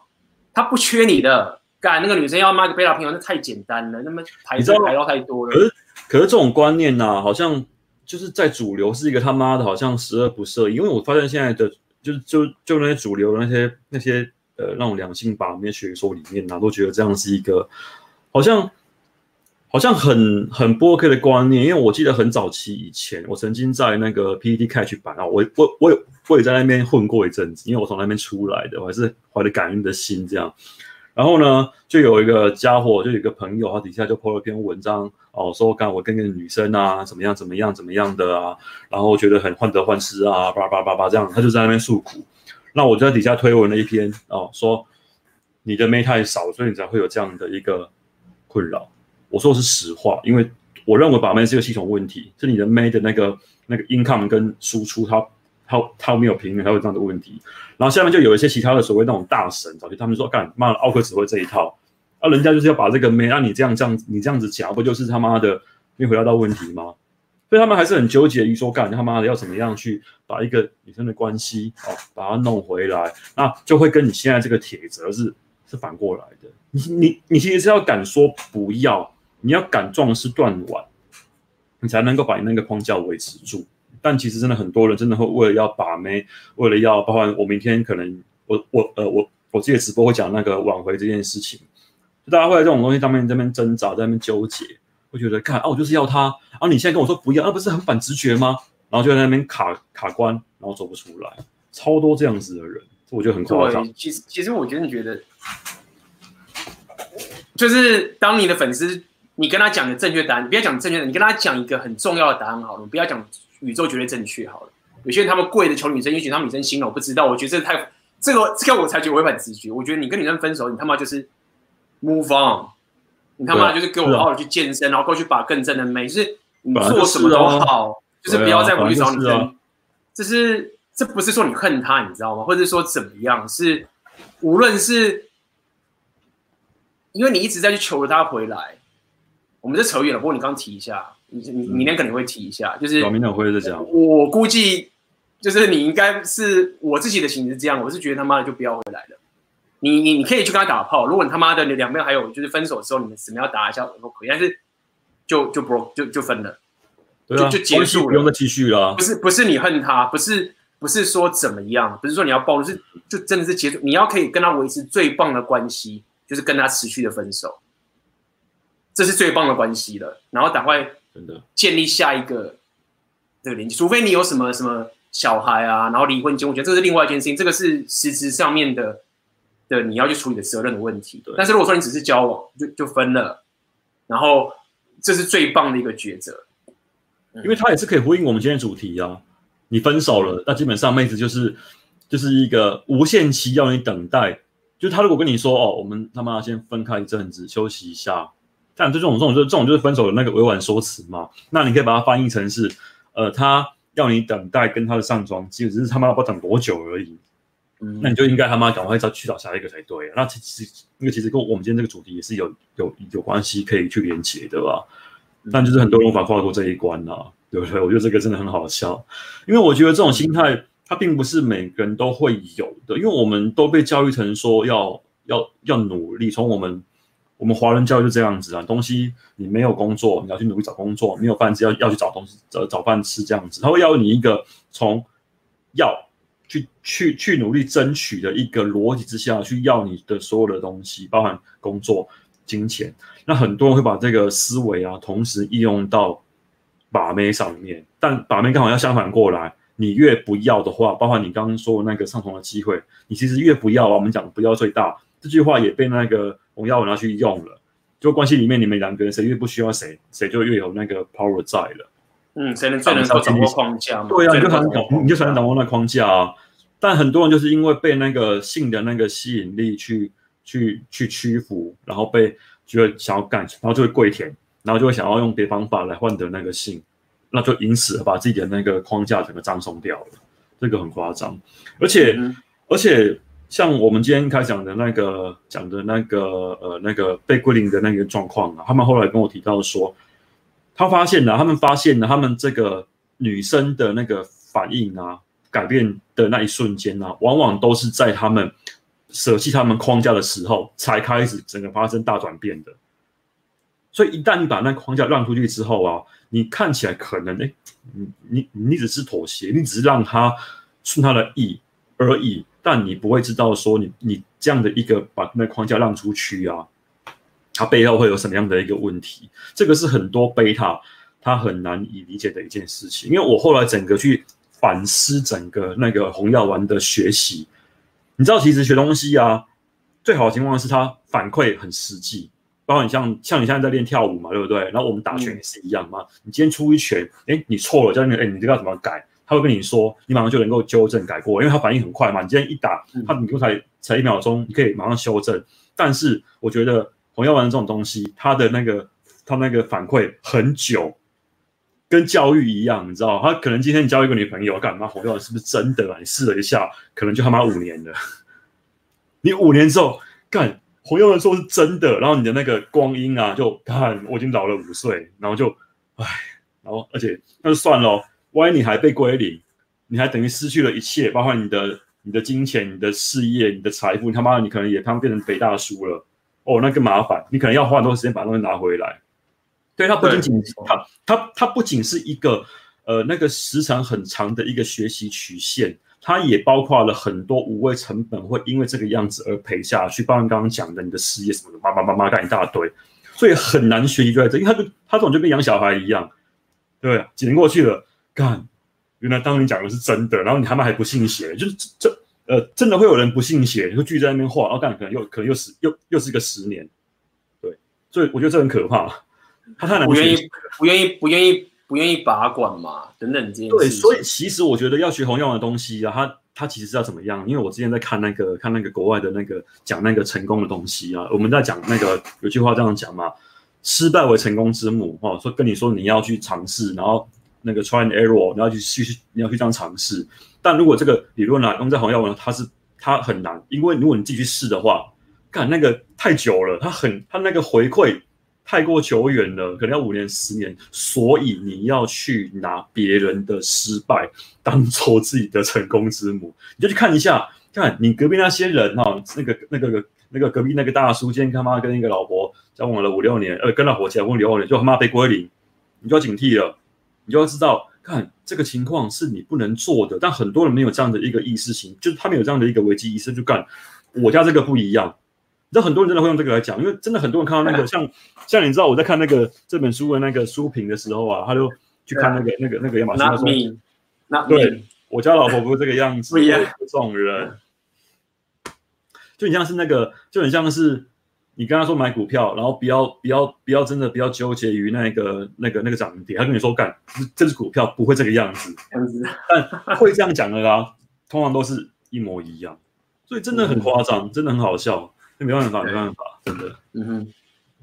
他不缺你的。干那个女生要妈个贝塔朋友，那太简单了，那么排队排到太多了。可是可是这种观念呐，好像就是在主流是一个他妈的，好像十恶不赦。因为我发现现在的就是就就那些主流的那些那些。呃，那种两性把那些学说里面呢、啊，都觉得这样是一个好像好像很很不 OK 的观念。因为我记得很早期以前，我曾经在那个 PTT Catch 版啊，我我我有我也在那边混过一阵子，因为我从那边出来的，我还是怀着感恩的心这样。然后呢，就有一个家伙，就有一个朋友，他底下就 po 了篇文章哦，说干我跟个女生啊，怎么样怎么样怎么样的啊，然后觉得很患得患失啊，叭叭叭叭这样，他就在那边诉苦。那我就在底下推文了一篇哦，说你的妹太少，所以你才会有这样的一个困扰。我说的是实话，因为我认为把妹是个系统问题，是你的妹的那个那个 income 跟输出它，他他没有平衡，他会这样的问题。然后下面就有一些其他的所谓那种大神，早期他们说干妈的奥克只会这一套，啊，人家就是要把这个妹，那、啊、你这样这样你这样子讲，不就是他妈的没回答到问题吗？所以他们还是很纠结于说，干他妈的要怎么样去把一个女生的关系哦，把它弄回来，那就会跟你现在这个铁则是是反过来的。你你你其实是要敢说不要，你要敢壮士断腕，你才能够把你那个框架维持住。但其实真的很多人真的会为了要把妹，为了要，包括我明天可能我我呃我我自己直播会讲那个挽回这件事情，就大家会在这种东西上面这边挣扎，在那边纠结。会觉得看啊，我就是要他，啊，你现在跟我说不要，那、啊、不是很反直觉吗？然后就在那边卡卡关，然后走不出来，超多这样子的人，我觉得很夸张。其实其实我真的觉得，就是当你的粉丝，你跟他讲的正确答案，你不要讲正确的，你跟他讲一个很重要的答案好了，不要讲宇宙绝对正确好了。有些人他们跪着求女生，也许他们女生心了，我不知道。我觉得这太这个这个我才觉得违反直觉。我觉得你跟女生分手，你他妈就是 move on。你他妈就是给我好好去健身，然后过去把更正的美，就是你做什么都好，就是不要再回去找女生。这是这不是说你恨他，你知道吗？或者说怎么样？是无论是因为你一直在去求着他回来，我们这扯远了。不过你刚提一下，你你明天可能会提一下，就是明天我会再讲。我估计就是你应该是我自己的情是这样，我是觉得他妈的就不要回来了。你你你可以去跟他打炮，如果你他妈的你两边还有就是分手的时候你们死命要打一下都可以，但是就就 bro 就就分了，对啊，就就结束了，不用再继续了。不是不是你恨他，不是不是说怎么样，不是说你要暴露，是就真的是结束。你要可以跟他维持最棒的关系，就是跟他持续的分手，这是最棒的关系了。然后赶快真的建立下一个这个连接，除非你有什么什么小孩啊，然后离婚结婚，我觉得这是另外一件事情，这个是实质上面的。的，你要去处理的责任的问题。对，但是如果说你只是交往，就就分了，然后这是最棒的一个抉择，因为他也是可以呼应我们今天的主题啊。你分手了，那基本上妹子就是就是一个无限期要你等待。就他如果跟你说哦，我们他妈先分开一阵子休息一下，但这种这种就这种就是分手的那个委婉说辞嘛。那你可以把它翻译成是，呃，他要你等待跟他的上床，其实只是他妈不知道等多久而已。那你就应该他妈赶快再去找下一个才对啊。那其实那个其实跟我们今天这个主题也是有有有关系，可以去连接的吧？但就是很多人无法跨过这一关呐，对不对？我觉得这个真的很好笑，因为我觉得这种心态它并不是每个人都会有的，因为我们都被教育成说要要要努力，从我们我们华人教育就这样子啊，东西你没有工作，你要去努力找工作，没有饭吃要要去找东西找找饭吃这样子，他会要你一个从要。去去去努力争取的一个逻辑之下去要你的所有的东西，包含工作、金钱。那很多人会把这个思维啊，同时应用到把妹上面。但把妹刚好要相反过来，你越不要的话，包括你刚刚说的那个上床的机会，你其实越不要啊。我们讲不要最大这句话也被那个洪耀文拿去用了。就关系里面，你们两个人谁越不需要谁，谁就越有那个 power 在了。嗯，谁能最能够掌握框架嘛？对啊，你就才能，你就才能掌握那框架啊。但很多人就是因为被那个性的那个吸引力去去去屈服，然后被觉得想要干，然后就会跪舔，然后就会想要用别的方法来换得那个性，那就因此把自己的那个框架整个葬送掉了。这个很夸张，而且、嗯、而且像我们今天开讲的那个讲的那个呃那个被归零的那个状况啊，他们后来跟我提到说。他发现了，他们发现了，他们这个女生的那个反应啊，改变的那一瞬间啊，往往都是在他们舍弃他们框架的时候，才开始整个发生大转变的。所以一旦你把那框架让出去之后啊，你看起来可能哎，你你你只是妥协，你只是让他顺他的意而已，但你不会知道说你你这样的一个把那框架让出去啊。它背后会有什么样的一个问题？这个是很多贝塔他很难以理解的一件事情。因为我后来整个去反思整个那个红药丸的学习，你知道，其实学东西啊，最好的情况是它反馈很实际。包括你像像你现在在练跳舞嘛，对不对？然后我们打拳也是一样嘛。你今天出一拳，哎，你错了，教练，哎，你这个要怎么改？他会跟你说，你马上就能够纠正改过，因为他反应很快嘛。你今天一打，他你才才一秒钟，你可以马上修正。但是我觉得。红药丸这种东西，它的那个，它那个反馈很久，跟教育一样，你知道，他可能今天你交一个女朋友，干嘛？红药丸是不是真的啊？你试了一下，可能就他妈五年了。你五年之后干红药丸说是真的，然后你的那个光阴啊，就看我已经老了五岁，然后就唉，然后而且那就算了，万一你还被归零，你还等于失去了一切，包括你的你的金钱、你的事业、你的财富，你他妈的你可能也他妈变成北大叔了。哦，那更麻烦，你可能要花很多时间把东西拿回来。对，他不仅仅他他他不仅是一个呃那个时长很长的一个学习曲线，它也包括了很多无谓成本，会因为这个样子而赔下去。包括刚刚讲的你的事业什么的，叭叭叭叭干一大堆，所以很难学习就在这，因为他就他这种就跟养小孩一样，对，几年过去了，干，原来当你讲的是真的，然后你他妈还不信邪，就是这。呃，真的会有人不信邪，就聚在那边画，然后干可能又可能又是又又是一个十年，对，所以我觉得这很可怕。他太难不愿意不愿意不愿意不愿意把管嘛，等等这些。对，所以其实我觉得要学红药丸的东西啊，他他其实是要怎么样？因为我之前在看那个看那个国外的那个讲那个成功的东西啊，我们在讲那个有句话这样讲嘛，失败为成功之母哈，说跟你说你要去尝试，然后那个 try and error，你要去去你要去这样尝试。但如果这个理论呢、啊，用在红药丸，它是它很难，因为如果你自己去试的话，看那个太久了，它很它那个回馈太过久远了，可能要五年十年，所以你要去拿别人的失败当做自己的成功之母，你就去看一下看你隔壁那些人哈、哦，那个那个那个隔壁那个大叔，今天他妈跟一个老婆交往了五六年，呃，跟老婆结婚六年，就他妈被归零，你就要警惕了，你就要知道，看这个情况是你不能做的，但很多人没有这样的一个意识型，就是他们有这样的一个危机意识，就干我家这个不一样，你知道很多人真的会用这个来讲，因为真的很多人看到那个像像你知道我在看那个这本书的那个书评的时候啊，他就去看那个那个那个亚马逊他说，那对。我家老婆不是这个样子，不一样。这种人，就很像是那个，就很像是你跟他说买股票，然后不要不要不要真的不要纠结于那个那个那个涨跌。他跟你说干，这支股票不会这个样子，但会这样讲的啦，通常都是一模一样，所以真的很夸张，真的很好笑。那没办法，没办法，真的。嗯哼，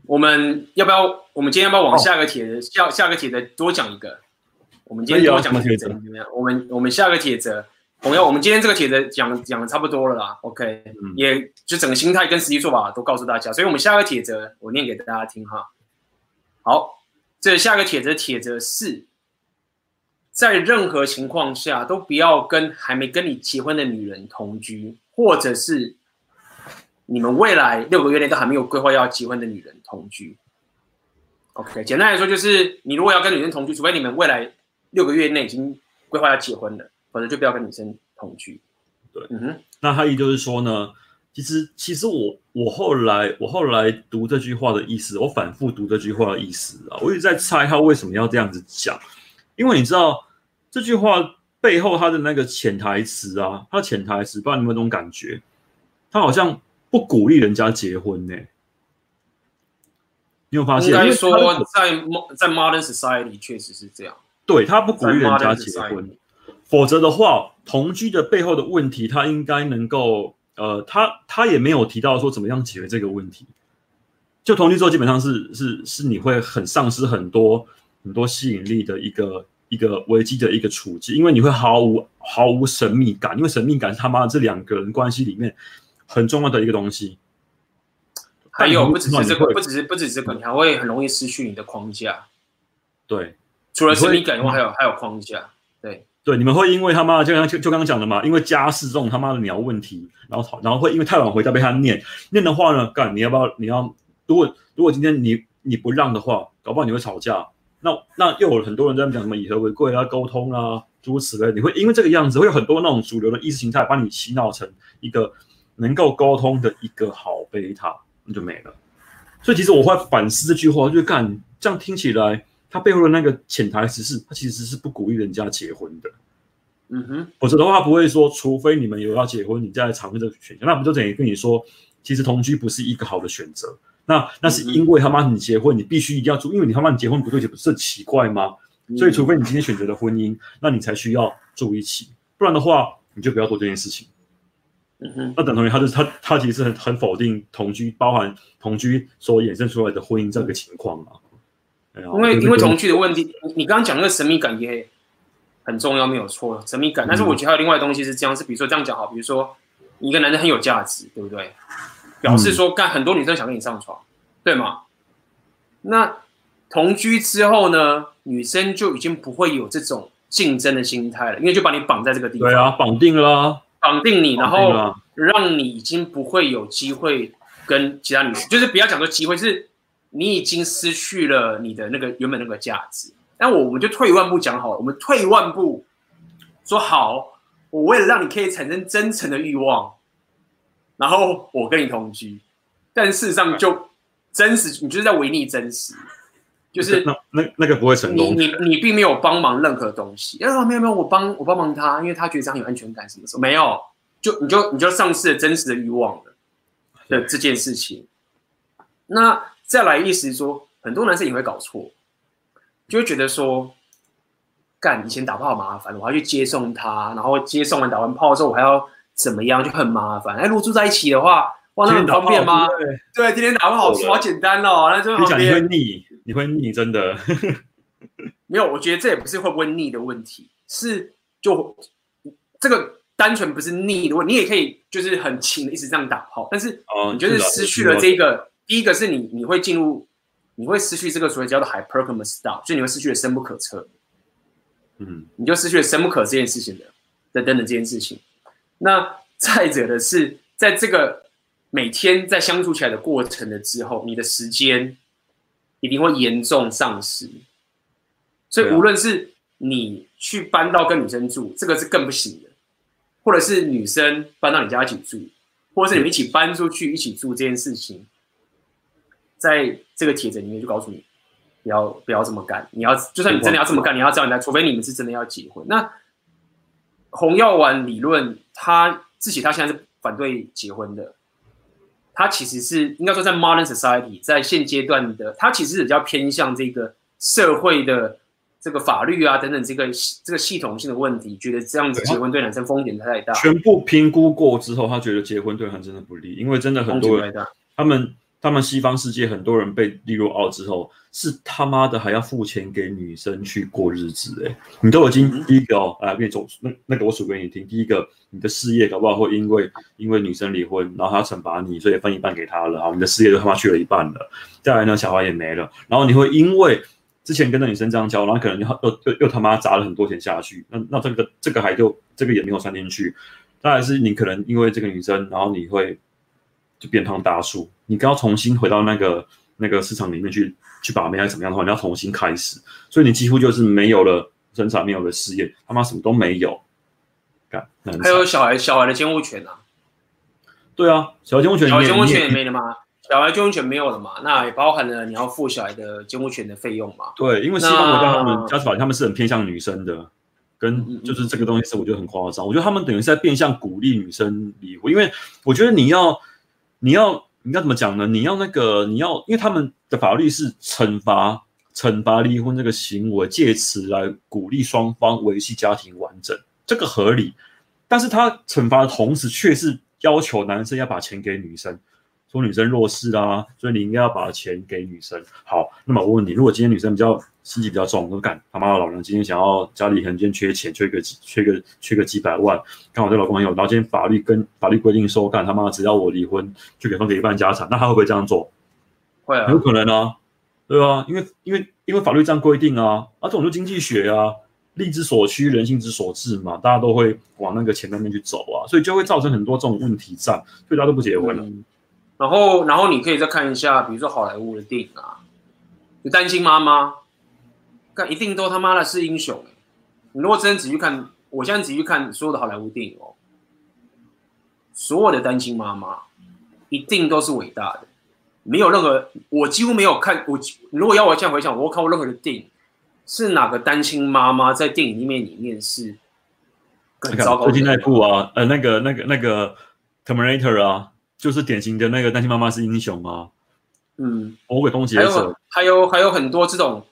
我们要不要？我们今天要不要往下个帖子，下下个帖子多讲一个？我们今天多讲个帖子怎么样？我们我们下个帖子，朋友，我们今天这个帖子讲讲的差不多了啦。OK，、嗯、也就整个心态跟实际做法都告诉大家，所以我们下个帖子我念给大家听哈。好，这下个帖子帖子是，在任何情况下都不要跟还没跟你结婚的女人同居，或者是你们未来六个月内都还没有规划要结婚的女人同居。OK，简单来说就是，你如果要跟女人同居，除非你们未来。六个月内已经规划要结婚了，否则就不要跟女生同居。对，嗯哼。那他意就是说呢，其实其实我我后来我后来读这句话的意思，我反复读这句话的意思啊，我一直在猜他为什么要这样子讲，因为你知道这句话背后他的那个潜台词啊，他的潜台词，不知道你有没有这种感觉，他好像不鼓励人家结婚呢、欸。你有发现？应该说在在 modern society 确实是这样。对，他不鼓励人家结婚，否则的话，同居的背后的问题，他应该能够，呃，他他也没有提到说怎么样解决这个问题。就同居之后，基本上是是是你会很丧失很多很多吸引力的一个一个危机的一个处境，因为你会毫无毫无神秘感，因为神秘感是他妈的这两个人关系里面很重要的一个东西。还有不只是这个，不只是不只是这个，你还会很容易失去你的框架。对。除了神秘感以外，还有还有框架。对对，你们会因为他妈就刚就就刚刚讲的嘛，因为家事这种他妈的鸟问题，然后然后会因为太晚回家被他念念的话呢，干你要不要？你要如果如果今天你你不让的话，搞不好你会吵架。那那又有很多人在讲什么以和为贵啊，沟通啊，诸如此类。你会因为这个样子，会有很多那种主流的意识形态把你洗脑成一个能够沟通的一个好贝塔，那就没了。所以其实我会反思这句话，就是干这样听起来。他背后的那个潜台词是，他其实是不鼓励人家结婚的。嗯哼，否则的话，他不会说，除非你们有要结婚，你再来尝试这个选项。那不就等于跟你说，其实同居不是一个好的选择。那那是因为他妈你结婚，你必须一定要住，因为你他妈你结婚不对，不是很奇怪吗？所以，除非你今天选择了婚姻，那你才需要住一起，不然的话，你就不要做这件事情。嗯哼，那等同于他就是他他其实是很很否定同居，包含同居所衍生出来的婚姻这个情况嘛。因为因为同居的问题，你你刚刚讲那个神秘感也很重要，没有错，神秘感。但是我觉得还有另外的东西是这样，是比如说这样讲好，比如说你一个男人很有价值，对不对？表示说干很多女生想跟你上床，对吗？那同居之后呢，女生就已经不会有这种竞争的心态了，因为就把你绑在这个地方，对啊，绑定了，绑定你，然后让你已经不会有机会跟其他女生，就是不要讲说机会是。你已经失去了你的那个原本那个价值，那我们就退一万步讲好了，我们退一万步说好，我为了让你可以产生真诚的欲望，然后我跟你同居，但事实上就真实，你就是在违逆真实，就是那那那个不会成功，你你你并没有帮忙任何东西，啊没有没有，我帮我帮忙他，因为他觉得这样有安全感什么什么，没有，就你就你就丧失了真实的欲望了的这件事情，那。再来意思是说，很多男生也会搞错，就会觉得说，干以前打炮好麻烦，我要去接送他，然后接送完打完炮之后，我还要怎么样，就很麻烦。哎，如果住在一起的话，哇，那很方便吗？对，对，天天打炮好好简单哦。那就你讲你会腻，你会腻，真的。没有，我觉得这也不是会不会腻的问题，是就这个单纯不是腻的问题，你也可以就是很勤的一直这样打炮，但是你就是失去了这个。第一个是你，你会进入，你会失去这个所谓叫做 hypercomer style 所以你会失去了深不可测，嗯，你就失去了深不可这件事情的，等等等这件事情。那再者的是，在这个每天在相处起来的过程的之后，你的时间一定会严重丧失。所以无论是你去搬到跟女生住，这个是更不行的；或者是女生搬到你家一起住，或者是你们一起搬出去一起住这件事情，在这个帖子里面就告诉你，不要不要这么干。你要就算你真的要这么干，你要这样来，除非你们是真的要结婚。那红药丸理论，他自己他现在是反对结婚的，他其实是应该说在 modern society，在现阶段的，他其实是比较偏向这个社会的。这个法律啊，等等，这个这个系统性的问题，觉得这样子结婚对男生风险太大。全部评估过之后，他觉得结婚对他真的不利，因为真的很多人，他们他们西方世界很多人被列入 out 之后，是他妈的还要付钱给女生去过日子哎、你都已经第一个哦，来、嗯、给你走那那个我数给你听，第一个你的事业搞不好会因为因为女生离婚，然后他要惩罚你，所以分一半给他了，好，你的事业就他妈去了一半了，再来呢，小孩也没了，然后你会因为。之前跟那女生这样交，然后可能又又又又他妈砸了很多钱下去，那那这个这个还就这个也没有算进去。当然是你可能因为这个女生，然后你会就变成大叔，你刚要重新回到那个那个市场里面去去把妹还是怎么样的话，你要重新开始，所以你几乎就是没有了生产，没有了事业，他妈什么都没有。干，还有小孩小孩的监护权啊？对啊，小孩监护权，小孩监护权也没了吗？小孩监护权没有了嘛？那也包含了你要付小孩的监护权的费用嘛？对，因为西方国家他们家庭法他们是很偏向女生的，跟就是这个东西是我觉得很夸张。我觉得他们等于是在变相鼓励女生离婚，因为我觉得你要你要你要怎么讲呢？你要那个你要，因为他们的法律是惩罚惩罚离婚这个行为，借此来鼓励双方维系家庭完整，这个合理。但是他惩罚的同时，却是要求男生要把钱给女生。说女生弱势啊，所以你应该要把钱给女生。好，那么我问你，如果今天女生比较心机比较重，我干他妈的老娘今天想要家里可能今天缺钱，缺个几缺个缺个几百万，刚好对老公很有，然后今天法律跟法律规定说，干他妈只要我离婚就给分给一半家产，那他会不会这样做？会啊，有可能啊，对啊，因为因为因为法律这样规定啊，啊这种就经济学啊，力之所趋，人性之所至嘛，大家都会往那个钱那边去走啊，所以就会造成很多这种问题在，所以大家都不结婚了。嗯然后，然后你可以再看一下，比如说好莱坞的电影啊，就单亲妈妈，看一定都他妈的是英雄。你如果真的仔细看，我现在仔细看所有的好莱坞电影哦，所有的单亲妈妈一定都是伟大的，没有任何，我几乎没有看，我如果要我现在回想，我看过任何的电影，是哪个单亲妈妈在电影里面里面是更糟糕的？最近那部啊，呃，那个那个那个 Terminator 啊。就是典型的那个单亲妈妈是英雄吗？嗯，魔鬼终结者，还有还有很多这种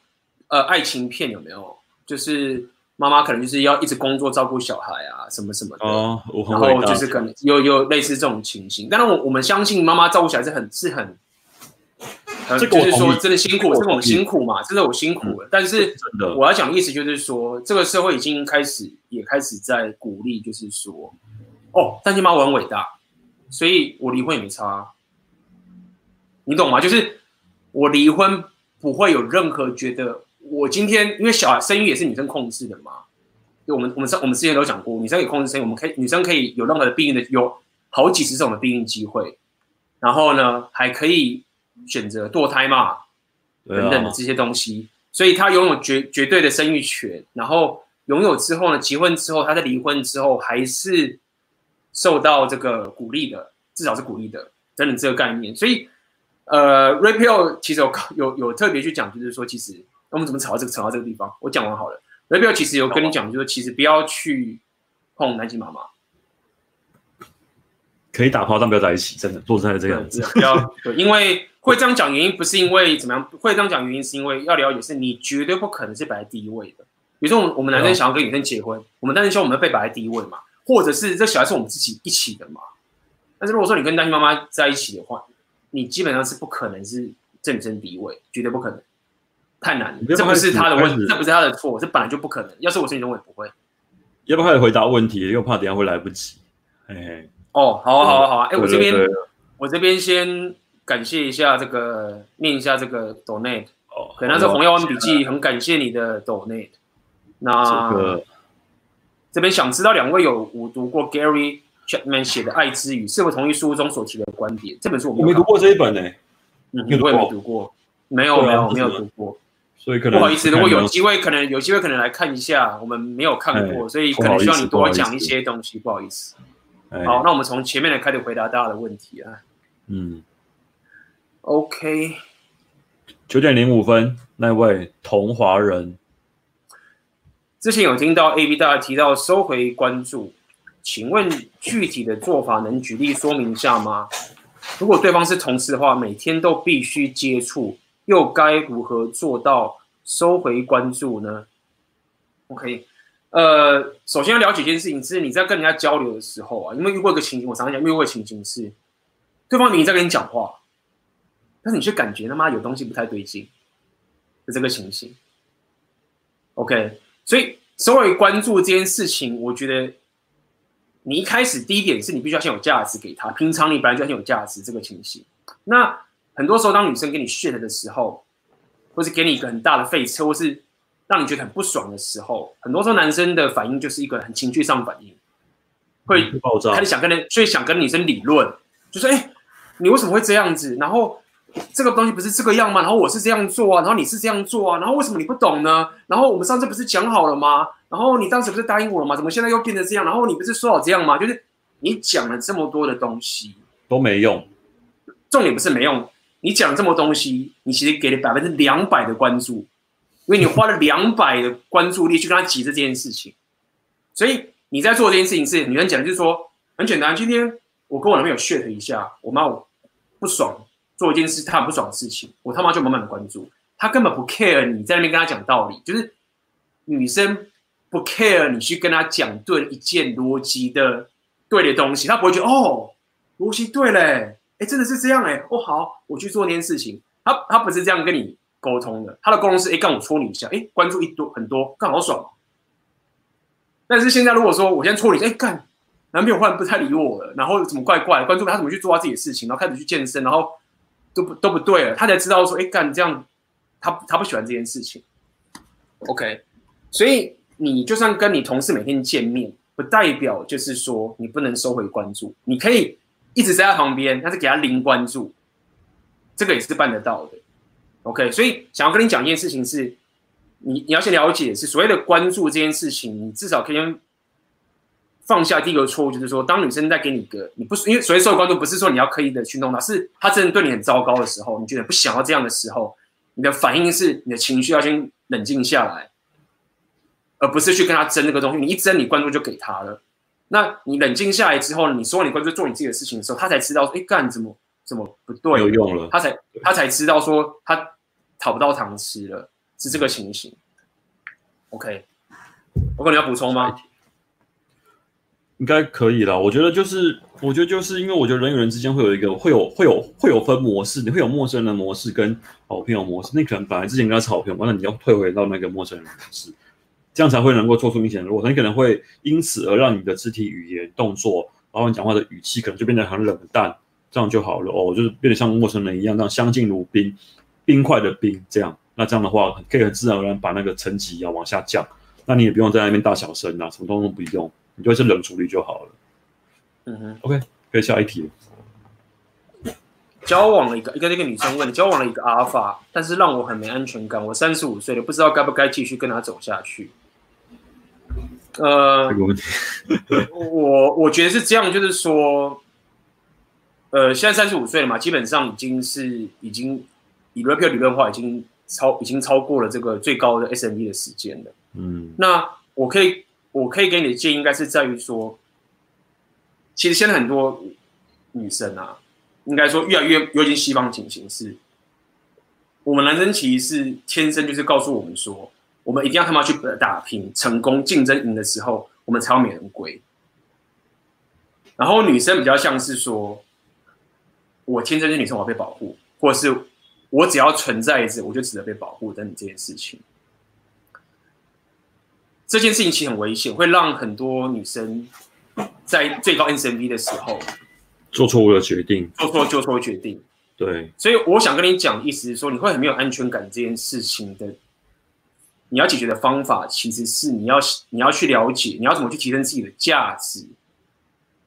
呃爱情片有没有？就是妈妈可能就是要一直工作照顾小孩啊什么什么的，哦，然后就是可能有有类似这种情形。但是我我们相信妈妈照顾小孩是很是很，呃，就是说真的辛苦，这种辛苦嘛，真的我辛苦了。嗯，但是我要讲的意思就是说，这个社会已经开始也开始在鼓励，就是说，哦，单亲妈我很伟大。所以我离婚也没差啊，你懂吗？就是我离婚不会有任何觉得我今天因为小孩生育也是女生控制的嘛，就我们我们我们之前都讲过，女生可以控制生育，我们可以女生可以有任何的避孕的有好几十种的避孕机会，然后呢还可以选择堕胎嘛等等的这些东西，所以她拥有绝绝对的生育权，然后拥有之后呢，结婚之后，她在离婚之后还是。受到这个鼓励的，至少是鼓励的，等等这个概念。所以，呃，Ray Pill 其实有有有特别去讲，就是说，其实我们怎么吵到这个吵到这个地方？我讲完好了。Ray Pill 其实有跟你讲，就是其实不要去碰南极妈妈，可以打炮，但不要在一起。真的，做出来这样子，不要对，因为会这样讲原因不是因为怎么样，会这样讲原因是因为要了解是，你绝对不可能是摆在第一位的。比如说，我们我们男生想要跟女生结婚，我们当然希望我们被摆在第一位嘛。或者是这小孩是我们自己一起的嘛？但是如果说你跟单亲妈妈在一起的话，你基本上是不可能是正身第一位，绝对不可能，太难了。这不是他的问题，这不是他的错，这本来就不可能。要是我是你，我也不会。要不要开始回答问题？又怕等下会来不及。嘿嘿。哦，好啊，好啊，好啊。哎，我这边我这边先感谢一下这个，念一下这个 donate。哦。可能是红药丸笔记，很感谢你的 donate。那。这边想知道两位有无读过 Gary Chapman 写的《爱之语》，是否同意书中所提的观点？这本书我没读过这一本呢、欸，嗯，我也没读过，没有没有没有读过，所以可能不好意思，如果有机会，可能有机会可能来看一下，我们没有看过，所以可能需要你多讲一些东西，不好意思。好，那我们从前面来开始回答大家的问题啊。嗯，OK，九点零五分，那位同华人。之前有听到 A B 大家提到收回关注，请问具体的做法能举例说明一下吗？如果对方是同事的话，每天都必须接触，又该如何做到收回关注呢？OK，呃，首先要了解一件事情，是你在跟人家交流的时候啊，因为遇过一个情景，我常常讲遇过一个情景是，对方明明在跟你讲话，但是你却感觉他妈有东西不太对劲，就这个情形。OK。所以，收回关注这件事情，我觉得你一开始第一点是你必须要先有价值给他。平常你本来就很有价值，这个情形。那很多时候，当女生给你 shit 的时候，或是给你一个很大的废车，或是让你觉得很不爽的时候，很多时候男生的反应就是一个很情绪上反应，会爆炸，开始想跟人，所以想跟女生理论，就说：“哎，你为什么会这样子？”然后。这个东西不是这个样吗？然后我是这样做啊，然后你是这样做啊，然后为什么你不懂呢？然后我们上次不是讲好了吗？然后你当时不是答应我了吗？怎么现在又变成这样？然后你不是说好这样吗？就是你讲了这么多的东西都没用，重点不是没用，你讲这么多东西，你其实给了百分之两百的关注，因为你花了 两百的关注力去跟他急着这件事情，所以你在做这件事情是女人讲的就是说很简单，今天我跟我男朋友 shit 一下，我妈我不爽。做一件事他很不爽的事情，我他妈就满满的关注，他根本不 care 你在那边跟他讲道理，就是女生不 care 你去跟他讲对一件逻辑的对的东西，他不会觉得哦，逻辑对嘞，哎，真的是这样哎，哦好，我去做那件事情，他他不是这样跟你沟通的，他的沟通是哎，干我戳你一下，哎，关注一多很多，干好爽。但是现在如果说我先戳你，哎干，男朋友忽然不太理我了，然后怎么怪怪，关注他怎么去做他自己的事情，然后开始去健身，然后。都不都不对了，他才知道说，哎，干这样，他他不喜欢这件事情。OK，所以你就算跟你同事每天见面，不代表就是说你不能收回关注，你可以一直在他旁边，但是给他零关注，这个也是办得到的。OK，所以想要跟你讲一件事情是，你你要先了解是所谓的关注这件事情，你至少可以用。放下第一个错误就是说，当女生在给你一个你不因为所谓受关注，不是说你要刻意的去弄她，是她真的对你很糟糕的时候，你觉得不想要这样的时候，你的反应是你的情绪要先冷静下来，而不是去跟她争那个东西。你一争，你关注就给她了。那你冷静下来之后，你说你关注做你自己的事情的时候，她才知道，哎，干怎么怎么不对，有用了。她才她才知道说，她讨不到糖吃了，是这个情形。OK，我可能要补充吗？应该可以啦，我觉得就是，我觉得就是因为我觉得人与人之间会有一个会有会有会有分模式，你会有陌生人的模式跟好朋友模式。那可能本来之前跟他是好朋友，那你要退回到那个陌生人模式，这样才会能够做出明显的落差。你可能会因此而让你的肢体语言、动作，然后你讲话的语气可能就变得很冷淡，这样就好了哦，就是变得像陌生人一样，这样相敬如宾，冰块的冰这样。那这样的话，可以很自然而然把那个层级要往下降。那你也不用在那边大小声啊，什么东西都不用。你就是冷处理就好了。嗯哼，OK，可以下一题。交往了一个一个那个女生问，交往了一个阿法，但是让我很没安全感。我三十五岁了，不知道该不该继续跟他走下去。呃，这个问题，我我觉得是这样，就是说，呃，现在三十五岁了嘛，基本上已经是已经以 rapio 理论化，已经超已经超过了这个最高的 S M B 的时间了。嗯，那我可以。我可以给你的建议应该是在于说，其实现在很多女生啊，应该说越来越尤其西方情形是，我们男生其实是天生就是告诉我们说，我们一定要他妈去打拼、成功、竞争赢的时候，我们才要美人归。然后女生比较像是说，我天生是女生，我要被保护，或者是我只要存在着，我就值得被保护等等这件事情。这件事情其实很危险，会让很多女生在最高 NCMV 的时候做错误的决定，做错就错决定。对，所以我想跟你讲，意思是说，你会很没有安全感这件事情的，你要解决的方法其实是你要你要去了解，你要怎么去提升自己的价值，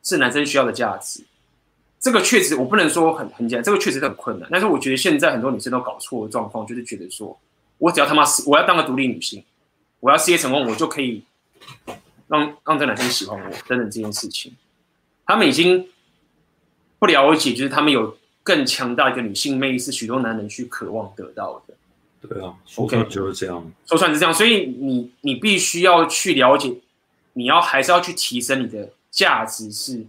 是男生需要的价值。这个确实，我不能说很很简单，这个确实很困难。但是我觉得现在很多女生都搞错的状况，就是觉得说，我只要他妈我要当个独立女性，我要事业成功，我就可以让让这男生喜欢我等等这件事情。他们已经不了解，就是他们有更强大的一个女性魅力，是许多男人去渴望得到的。对啊，说出来就是这样，说穿是这样。所以你你必须要去了解，你要还是要去提升你的价值是。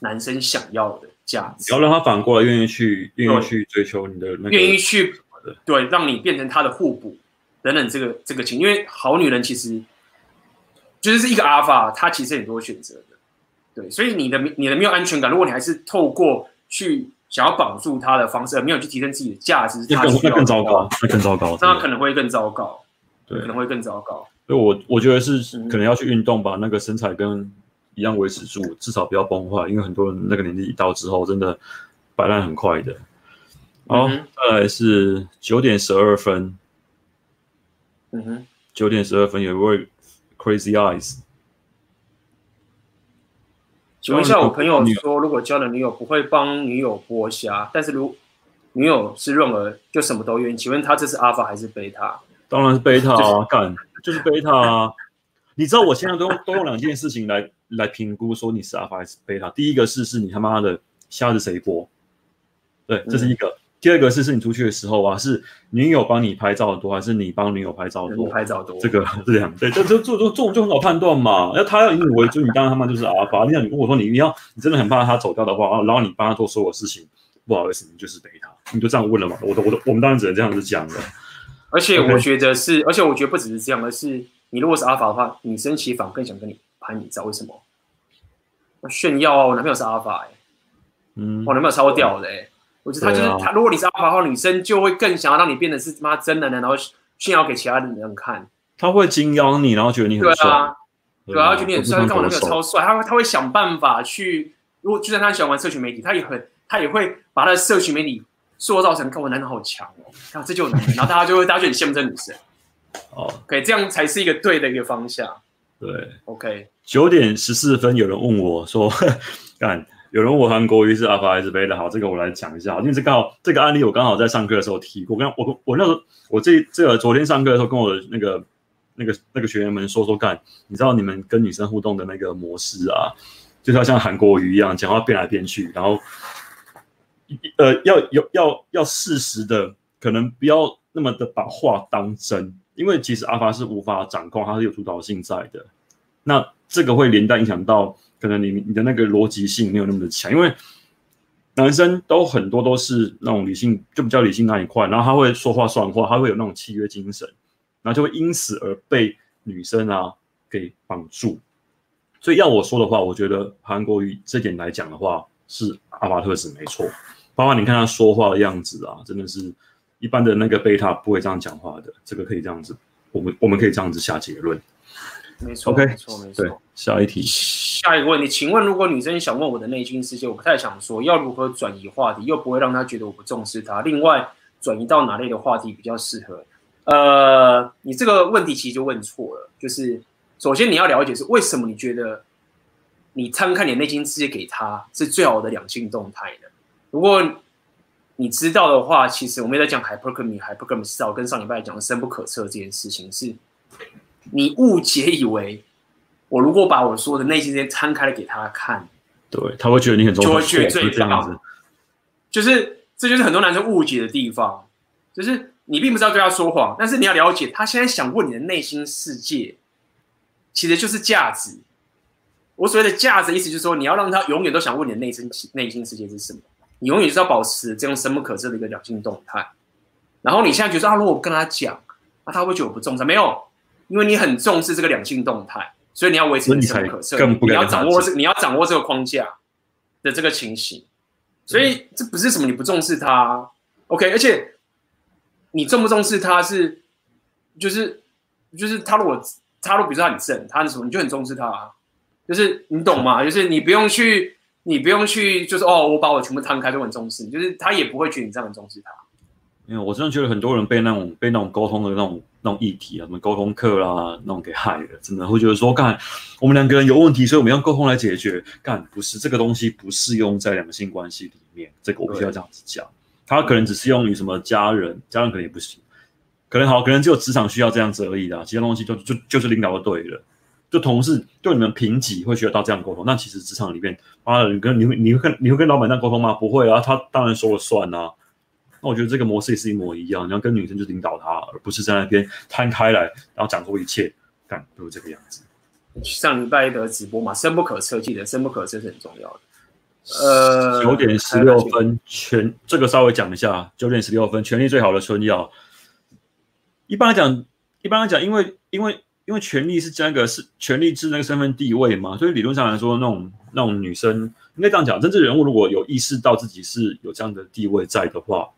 男生想要的价值，要让他反过来愿意去，愿意去追求你的那个，愿意去，对，让你变成他的互补等等，这个这个情，因为好女人其实就是是一个阿尔法，她其实很多选择的，对，所以你的你的没有安全感，如果你还是透过去想要绑住他的方式，而没有去提升自己的价值，那更更糟糕，那更糟糕，那可能会更糟糕，对，可能会更糟糕。所以我我觉得是可能要去运动，把那个身材跟。一样维持住，至少不要崩坏，因为很多人那个年纪一到之后，真的摆烂很快的。好，再来是九点十二分。嗯哼，九点十二分有一位 Crazy Eyes。请问一下，我朋友说，如果交了女友不会帮女友剥虾，但是如女友是润儿，就什么都愿意。请问他这是 Alpha 还是 Beta？当然是 Beta 啊，干就是 Beta 啊。你知道我现在都都用两件事情来来评估说你是阿法还是贝塔。第一个是是你他妈的虾是谁剥？对，这是一个。嗯、第二个是是你出去的时候啊，是女友帮你拍照多还是你帮女友拍照多？拍照多。这个这两，对，这这这这种就很好判断嘛。要他要以你为主，你当然他妈就是阿法。你想你跟我说你你要你真的很怕他走掉的话，然后你帮他做所有事情，不好意思，你就是背他。你就这样问了嘛？我都我都我们当然只能这样子讲了。而且我觉得是.而且我觉得不只是这样，而是。你如果是阿法的话，女生其实反而更想跟你拍，你知道为什么？炫耀啊！我男朋友是阿法哎，嗯，我男朋友超屌的哎，嗯、我觉得他就是、啊、他。如果你是阿法号，女生就会更想要让你变得是妈真男人，然后炫耀给其他的人看。他会惊邀你，然后觉得你很帅，对啊，对啊，觉得你很帅，看我男朋友超帅，他会他会想办法去。如果就算他喜欢玩社群媒体，他也很他也会把他的社群媒体塑造成看我男人好强哦，看这就男人然后大家就会大家就很羡慕这个女生。哦，可以，这样才是一个对的一个方向。对，OK。九点十四分，有人问我说：“ 干，有人问我韩国瑜是阿法还是贝塔？”好，这个我来讲一下。因为这刚好这个案例，我刚好在上课的时候提过。刚我我那时候我这这个昨天上课的时候，跟我的那个那个那个学员们说说看，你知道你们跟女生互动的那个模式啊，就是要像韩国瑜一样，讲话变来变去，然后呃，要有要要适时的，可能不要那么的把话当真。因为其实阿法是无法掌控，它是有主导性在的。那这个会连带影响到可能你你的那个逻辑性没有那么的强，因为男生都很多都是那种理性，就比较理性那一块，然后他会说话算话，他会有那种契约精神，然后就会因此而被女生啊给绑住。所以要我说的话，我觉得韩国瑜这点来讲的话，是阿巴特质没错。包括你看他说话的样子啊，真的是。一般的那个贝塔不会这样讲话的，这个可以这样子，我们我们可以这样子下结论。没错，OK，没错，没错。对，下一题，下一个问题，请问如果女生想问我的内心世界，我不太想说，要如何转移话题，又不会让她觉得我不重视她？另外，转移到哪类的话题比较适合？呃，你这个问题其实就问错了，就是首先你要了解是为什么你觉得你摊开你的内心世界给她是最好的两性动态呢？如果你知道的话，其实我们也在讲 hypergamy，hypergamy 至少跟上礼拜讲的深不可测这件事情，是你误解以为我如果把我说的内心世界摊开了给他看，对，他会觉得你很重要，就会觉得最棒。就是这就是很多男生误解的地方，就是你并不是要对他说谎，但是你要了解他现在想问你的内心世界，其实就是价值。我所谓的价值，意思就是说你要让他永远都想问你的内心内心世界是什么。你永远是要保持这样深不可测的一个两性动态，然后你现在觉得啊，如果我跟他讲，那他会觉得我不重视。没有，因为你很重视这个两性动态，所以你要维持你深不可测，你，你要掌握这，你要掌握这个框架的这个情形。所以这不是什么你不重视他，OK？而且你重不重视他是，就是就是他如果他如果比如说他很正，他是什么，你就很重视他，就是你懂吗？就是你不用去。你不用去，就是哦，我把我全部摊开，都很重视，就是他也不会觉得你这样很重视他。因为我真的觉得很多人被那种被那种沟通的那种那种议题啊，什么沟通课啦，那种给害了，真的会觉得说，干我们两个人有问题，所以我们要沟通来解决。干不是这个东西不适用在两性关系里面，这个我必须要这样子讲。他可能只适用于什么家人，家人可能也不行，可能好，可能只有职场需要这样子而已啦。其他东西就就就是领导就对了，就同事对你们平级会需要到这样沟通。那其实职场里面，啊，你跟你会你会跟你会跟老板这样沟通吗？不会啊，他当然说了算啊。那我觉得这个模式也是一模一样，你要跟女生就领导她，而不是在那边摊开来，然后讲出一切，干都是这个样子。上礼拜的直播嘛，深不可测，记得深不可测是很重要的。呃，九点十六分，全这个稍微讲一下，九点十六分，权力最好的春药。一般来讲，一般来讲，因为因为因为权力是这个是权力制那个身份地位嘛，所以理论上来说，那种那种女生应该这样讲，政治人物如果有意识到自己是有这样的地位在的话。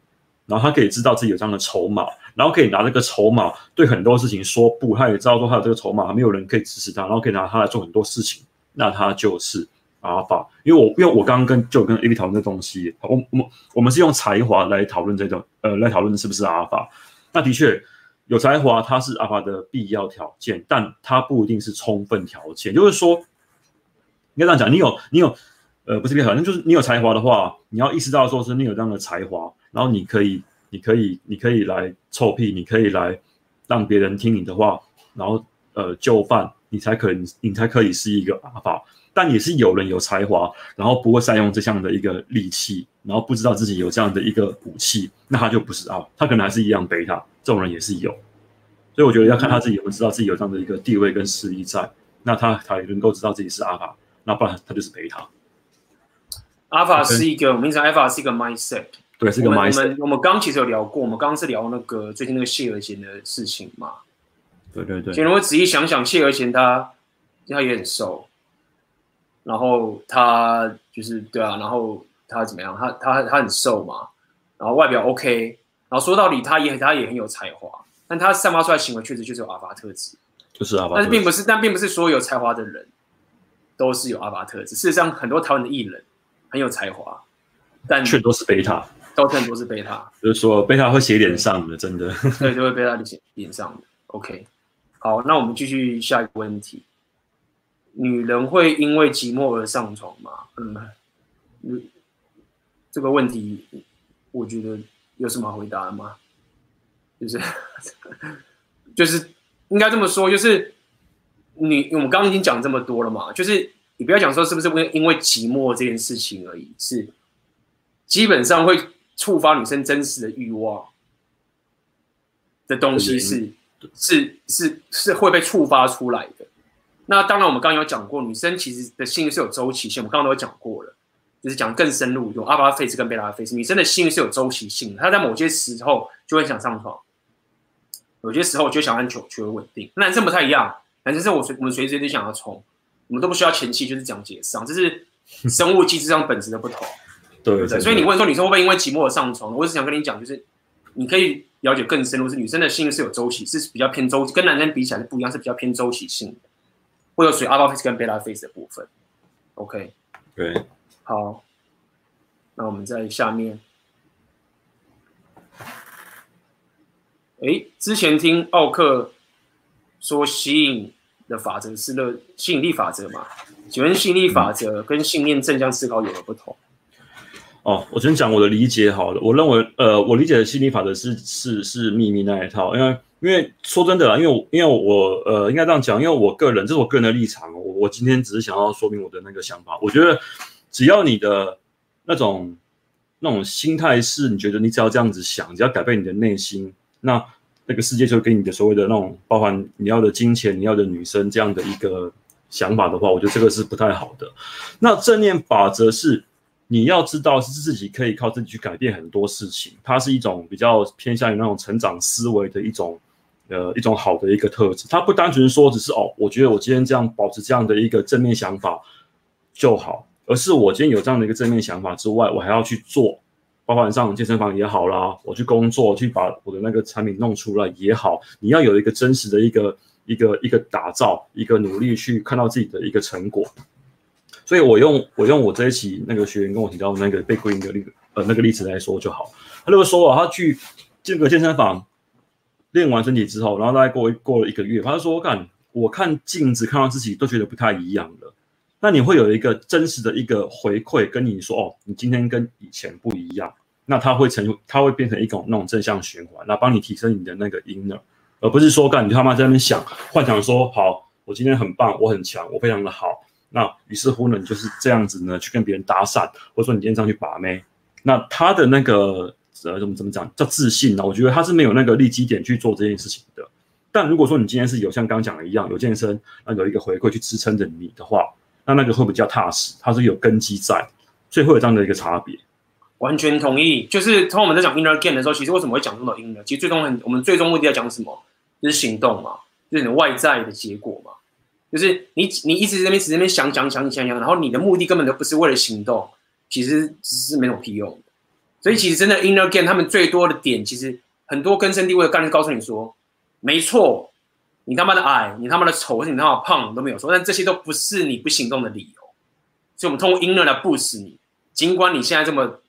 然后他可以知道自己有这样的筹码，然后可以拿这个筹码对很多事情说不，他也知道说他有这个筹码，没有人可以支持他，然后可以拿他来做很多事情，那他就是阿尔法。因为我因为我刚刚跟就跟 A B 讨论这东西，我我们我们是用才华来讨论这种呃来讨论是不是阿尔法。那的确有才华，它是阿尔法的必要条件，但它不一定是充分条件。就是说，应该这样讲，你有你有呃不是必要条件，就是你有才华的话，你要意识到说是你有这样的才华。然后你可以，你可以，你可以来臭屁，你可以来让别人听你的话，然后呃就范，你才可以，你才可以是一个阿法。但也是有人有才华，然后不会善用这项的一个利器，然后不知道自己有这样的一个武器，那他就不是阿，他可能还是一样贝塔。这种人也是有，所以我觉得要看他自己有没有知道自己有这样的一个地位跟实力在，那他才能够知道自己是阿法，那不然他就是贝塔。阿尔法是一个，我们名字阿尔法是一个 mindset。对，是一个 mindset。我们我们刚其实有聊过，我们刚刚是聊那个最近那个谢尔贤的事情嘛。对对对。其实我仔细想想，谢尔贤他他也很瘦，然后他就是对啊，然后他怎么样？他他他很瘦嘛，然后外表 OK，然后说到底他也他也很有才华，但他散发出来行为确实就是有阿法特质，就是阿法。但是并不是，但并不是所有有才华的人都是有阿法特质。事实上，很多台湾的艺人很有才华，但却都是贝塔。都很多是贝塔，就是说贝塔会写脸上的，真的。对，就会贝塔写脸上的。OK，好，那我们继续下一个问题：女人会因为寂寞而上床吗？嗯，嗯，这个问题我觉得有什么好回答的吗？就是 就是应该这么说，就是你我们刚刚已经讲这么多了嘛，就是你不要讲说是不是因为寂寞这件事情而已，是基本上会。触发女生真实的欲望的东西是是是是会被触发出来的。那当然，我们刚刚有讲过，女生其实的性欲是有周期性。我们刚刚都有讲过了，就是讲更深入，有阿巴菲斯跟贝拉菲斯。女生的性欲是有周期性的，她在某些时候就会想上床，有些时候就想按求求稳定。男生不太一样，男生是我随我们随时随地想要冲，我们都不需要前期就是讲解上，这是生物机制上本质的不同。对对，对，所以你问说女生会不会因为寂寞而上床？我只想跟你讲，就是你可以了解更深入，是女生的性是有周期，是比较偏周，跟男生比起来是不一样，是比较偏周期性的，会有属于 alpha phase 跟 beta phase 的部分。OK，对，好，那我们在下面，哎，之前听奥克说吸引的法则是热吸引力法则嘛？请问吸引力法则跟信念正向思考有何不同？哦，我先讲我的理解好了。我认为，呃，我理解的心理法则是是是秘密那一套。因为因为说真的啦，因为因为我呃应该这样讲，因为我个人这是我个人的立场。我我今天只是想要说明我的那个想法。我觉得只要你的那种那种心态是，你觉得你只要这样子想，只要改变你的内心，那那个世界就给你的所谓的那种包含你要的金钱、你要的女生这样的一个想法的话，我觉得这个是不太好的。那正念法则是。你要知道，是自己可以靠自己去改变很多事情。它是一种比较偏向于那种成长思维的一种，呃，一种好的一个特质。它不单纯说只是哦，我觉得我今天这样保持这样的一个正面想法就好，而是我今天有这样的一个正面想法之外，我还要去做，包括上健身房也好啦，我去工作去把我的那个产品弄出来也好，你要有一个真实的一个一个一个打造，一个努力去看到自己的一个成果。所以我用我用我这一期那个学员跟我提到那个被归因的例呃那个例子来说就好。他就说啊，他去进个健身房，练完身体之后，然后大概过过了一个月，他就说我：“看，我看镜子看到自己都觉得不太一样了。”那你会有一个真实的一个回馈，跟你说：“哦，你今天跟以前不一样。”那它会成，它会变成一种那种正向循环，那帮你提升你的那个 inner，而不是说干你他妈在那边想幻想说：“好，我今天很棒，我很强，我非常的好。”那于是乎呢，你就是这样子呢，去跟别人搭讪，或者说你今天上去把妹，那他的那个呃怎么怎么讲叫自信呢？我觉得他是没有那个立基点去做这件事情的。但如果说你今天是有像刚讲的一样有健身，那有一个回馈去支撑着你的话，那那个会比较踏实，它是有根基在，所以会有这样的一个差别。完全同意。就是从我们在讲 inner game 的时候，其实为什么会讲这么多 inner？其实最终很我们最终目的要讲什么？就是行动嘛，就是你外在的结果嘛。就是你，你一直在那边，一直在那边想想想想想，然后你的目的根本就不是为了行动，其实只是没有屁用。所以其实真的 inner game 他们最多的点，其实很多根深蒂固的概念告诉你说，没错，你他妈的矮，你他妈的丑，或者你他妈胖都没有错，但这些都不是你不行动的理由。所以我们通过 inner 来 boost 你，尽管你现在这么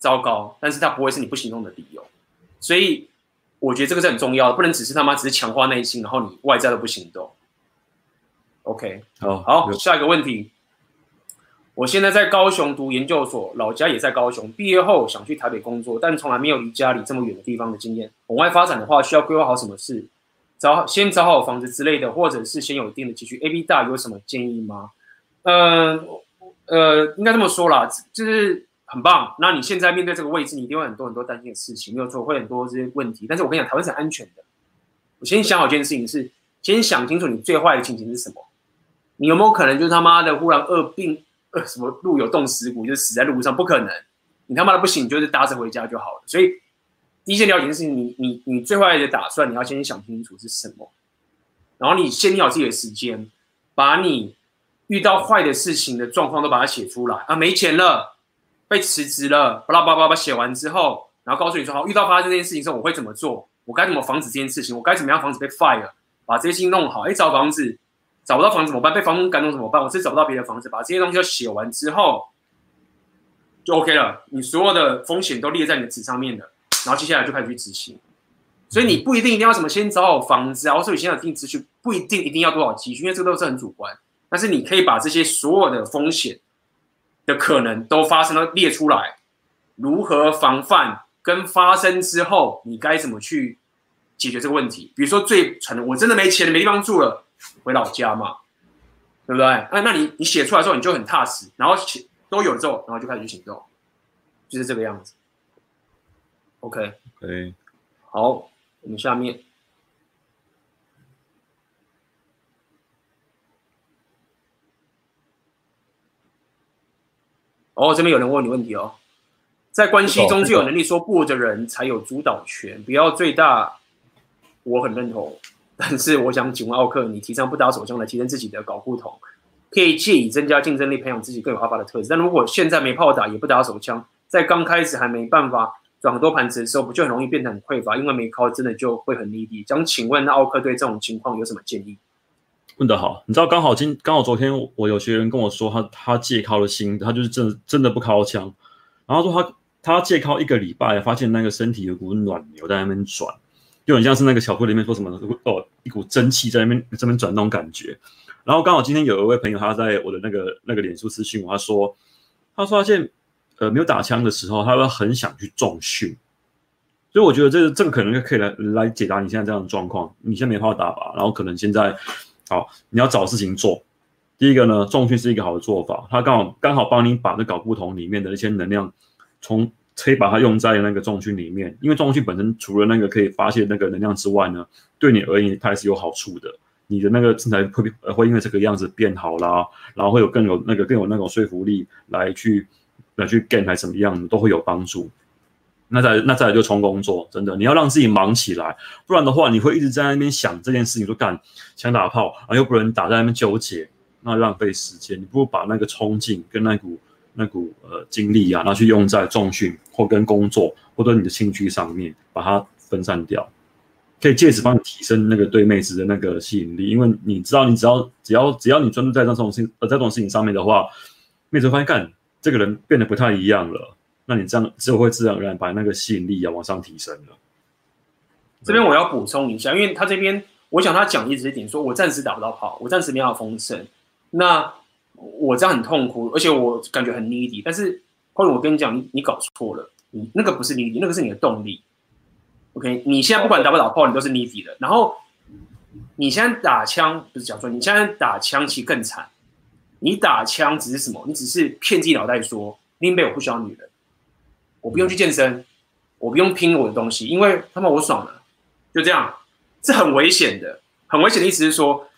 糟糕，但是它不会是你不行动的理由。所以我觉得这个是很重要的，不能只是他妈只是强化内心，然后你外在都不行动。OK，好，好，下一个问题。我现在在高雄读研究所，老家也在高雄。毕业后想去台北工作，但从来没有离家里这么远的地方的经验。往外发展的话，需要规划好什么事？找先找好房子之类的，或者是先有一定的积蓄。AB 大有什么建议吗？呃，呃，应该这么说啦，就是很棒。那你现在面对这个位置，你一定会很多很多担心的事情，没有错，会很多这些问题。但是我跟你讲，台湾是安全的。我先想好一件事情是，先想清楚你最坏的情形是什么。你有没有可能就是他妈的忽然饿病，呃，什么路有冻死骨，就死在路上？不可能，你他妈的不行，就是搭车回家就好了。所以第一件了解的事情你，你你最坏的打算，你要先想清楚是什么，然后你先定好自己的时间，把你遇到坏的事情的状况都把它写出来啊，没钱了，被辞职了，巴拉巴拉巴拉写完之后，然后告诉你说，好，遇到发生这件事情之后，我会怎么做？我该怎么防止这件事情？我该怎么样防止被 fire？把这些事情弄好，哎，找房子。找不到房子怎么办？被房东赶走怎么办？我是找不到别的房子，把这些东西都写完之后，就 OK 了。你所有的风险都列在你的纸上面了，然后接下来就开始去执行。所以你不一定一定要什么先找好房子啊，或者你现在有定积蓄，不一定一定要多少积蓄，因为这个都是很主观。但是你可以把这些所有的风险的可能都发生了列出来，如何防范，跟发生之后你该怎么去解决这个问题。比如说最蠢的，我真的没钱，没地方住了。回老家嘛，对不对？那那你你写出来之后，你就很踏实，然后写都有之后，然后就开始去行动，就是这个样子。OK，OK，好，我们下面，哦，这边有人问你问题哦，在关系中最有能力说不的人才有主导权，不要最大，我很认同。但是我想请问奥克，你提倡不打手枪来提升自己的搞不同，可以借以增加竞争力，培养自己更有发发的特质。但如果现在没炮打，也不打手枪，在刚开始还没办法转很多盘子的时候，不就很容易变得很匮乏？因为没靠，真的就会很低低。想请问那奥克对这种情况有什么建议？问得好，你知道刚好今刚好昨天我有学员跟我说他，他借靠了心，他就是真的真的不靠枪，然后说他他借靠一个礼拜，发现那个身体有股暖流在那边转。就很像是那个小说里面说什么哦，一股蒸汽在那边这边转那种感觉。然后刚好今天有一位朋友他在我的那个那个脸书私信我，他说他说发现呃没有打枪的时候，他会很想去重训。所以我觉得这个这个可能就可以来来解答你现在这样的状况。你现在没办法打吧，然后可能现在好你要找事情做。第一个呢，重训是一个好的做法，他刚好刚好帮你把这搞不同里面的一些能量从。可以把它用在那个重训里面，因为重训本身除了那个可以发泄那个能量之外呢，对你而言它也是有好处的。你的那个身材会会因为这个样子变好啦，然后会有更有那个更有那种说服力来去来去 gain 还怎么样的都会有帮助。那再那再来就冲工作，真的你要让自己忙起来，不然的话你会一直在那边想这件事情，说干想打炮，然后又不能打，在那边纠结，那浪费时间。你不如把那个冲劲跟那股。那股呃精力啊，拿去用在重训或跟工作或者你的兴趣上面，把它分散掉，可以借此帮你提升那个对妹子的那个吸引力。因为你知道，你只要只要只要你专注在这种事呃这种事情上面的话，妹子会发现干这个人变得不太一样了，那你这样就会自然而然把那个吸引力要往上提升了。这边我要补充一下，因为他这边我想他讲一直一点，说我暂时打不到炮，我暂时没有丰盛，那我这样很痛苦，而且我感觉很 needy。但是后来我跟你讲，你搞错了，你那个不是 needy，那个是你的动力。OK，你现在不管打不打炮，你都是 needy 的。然后你现在打枪不是讲说，你现在打枪其实更惨。你打枪只是什么？你只是骗自己脑袋说，林北我不需要女人，我不用去健身，我不用拼我的东西，因为他妈我爽了。就这样，是很危险的。很危险的意思是说，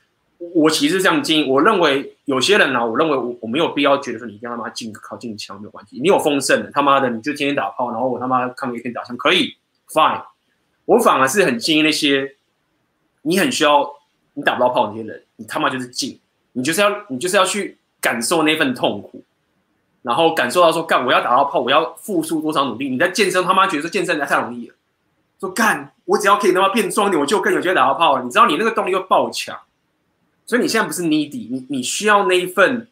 我其实是这样经营。我认为有些人呢、啊，我认为我我没有必要觉得说你一定要他妈进靠近枪没有关系。你有丰盛的，他妈的你就天天打炮，然后我他妈看个一天打枪可以，fine。我反而是很建议那些你很需要你打不到炮的那些人，你他妈就是进，你就是要你就是要去感受那份痛苦，然后感受到说干我要打到炮，我要付出多少努力。你在健身他妈觉得说健身太容易了。说干，我只要可以他妈变壮一点，我就更有机会打到炮了。你知道你那个动力会爆强，所以你现在不是 needy，你你需要那一份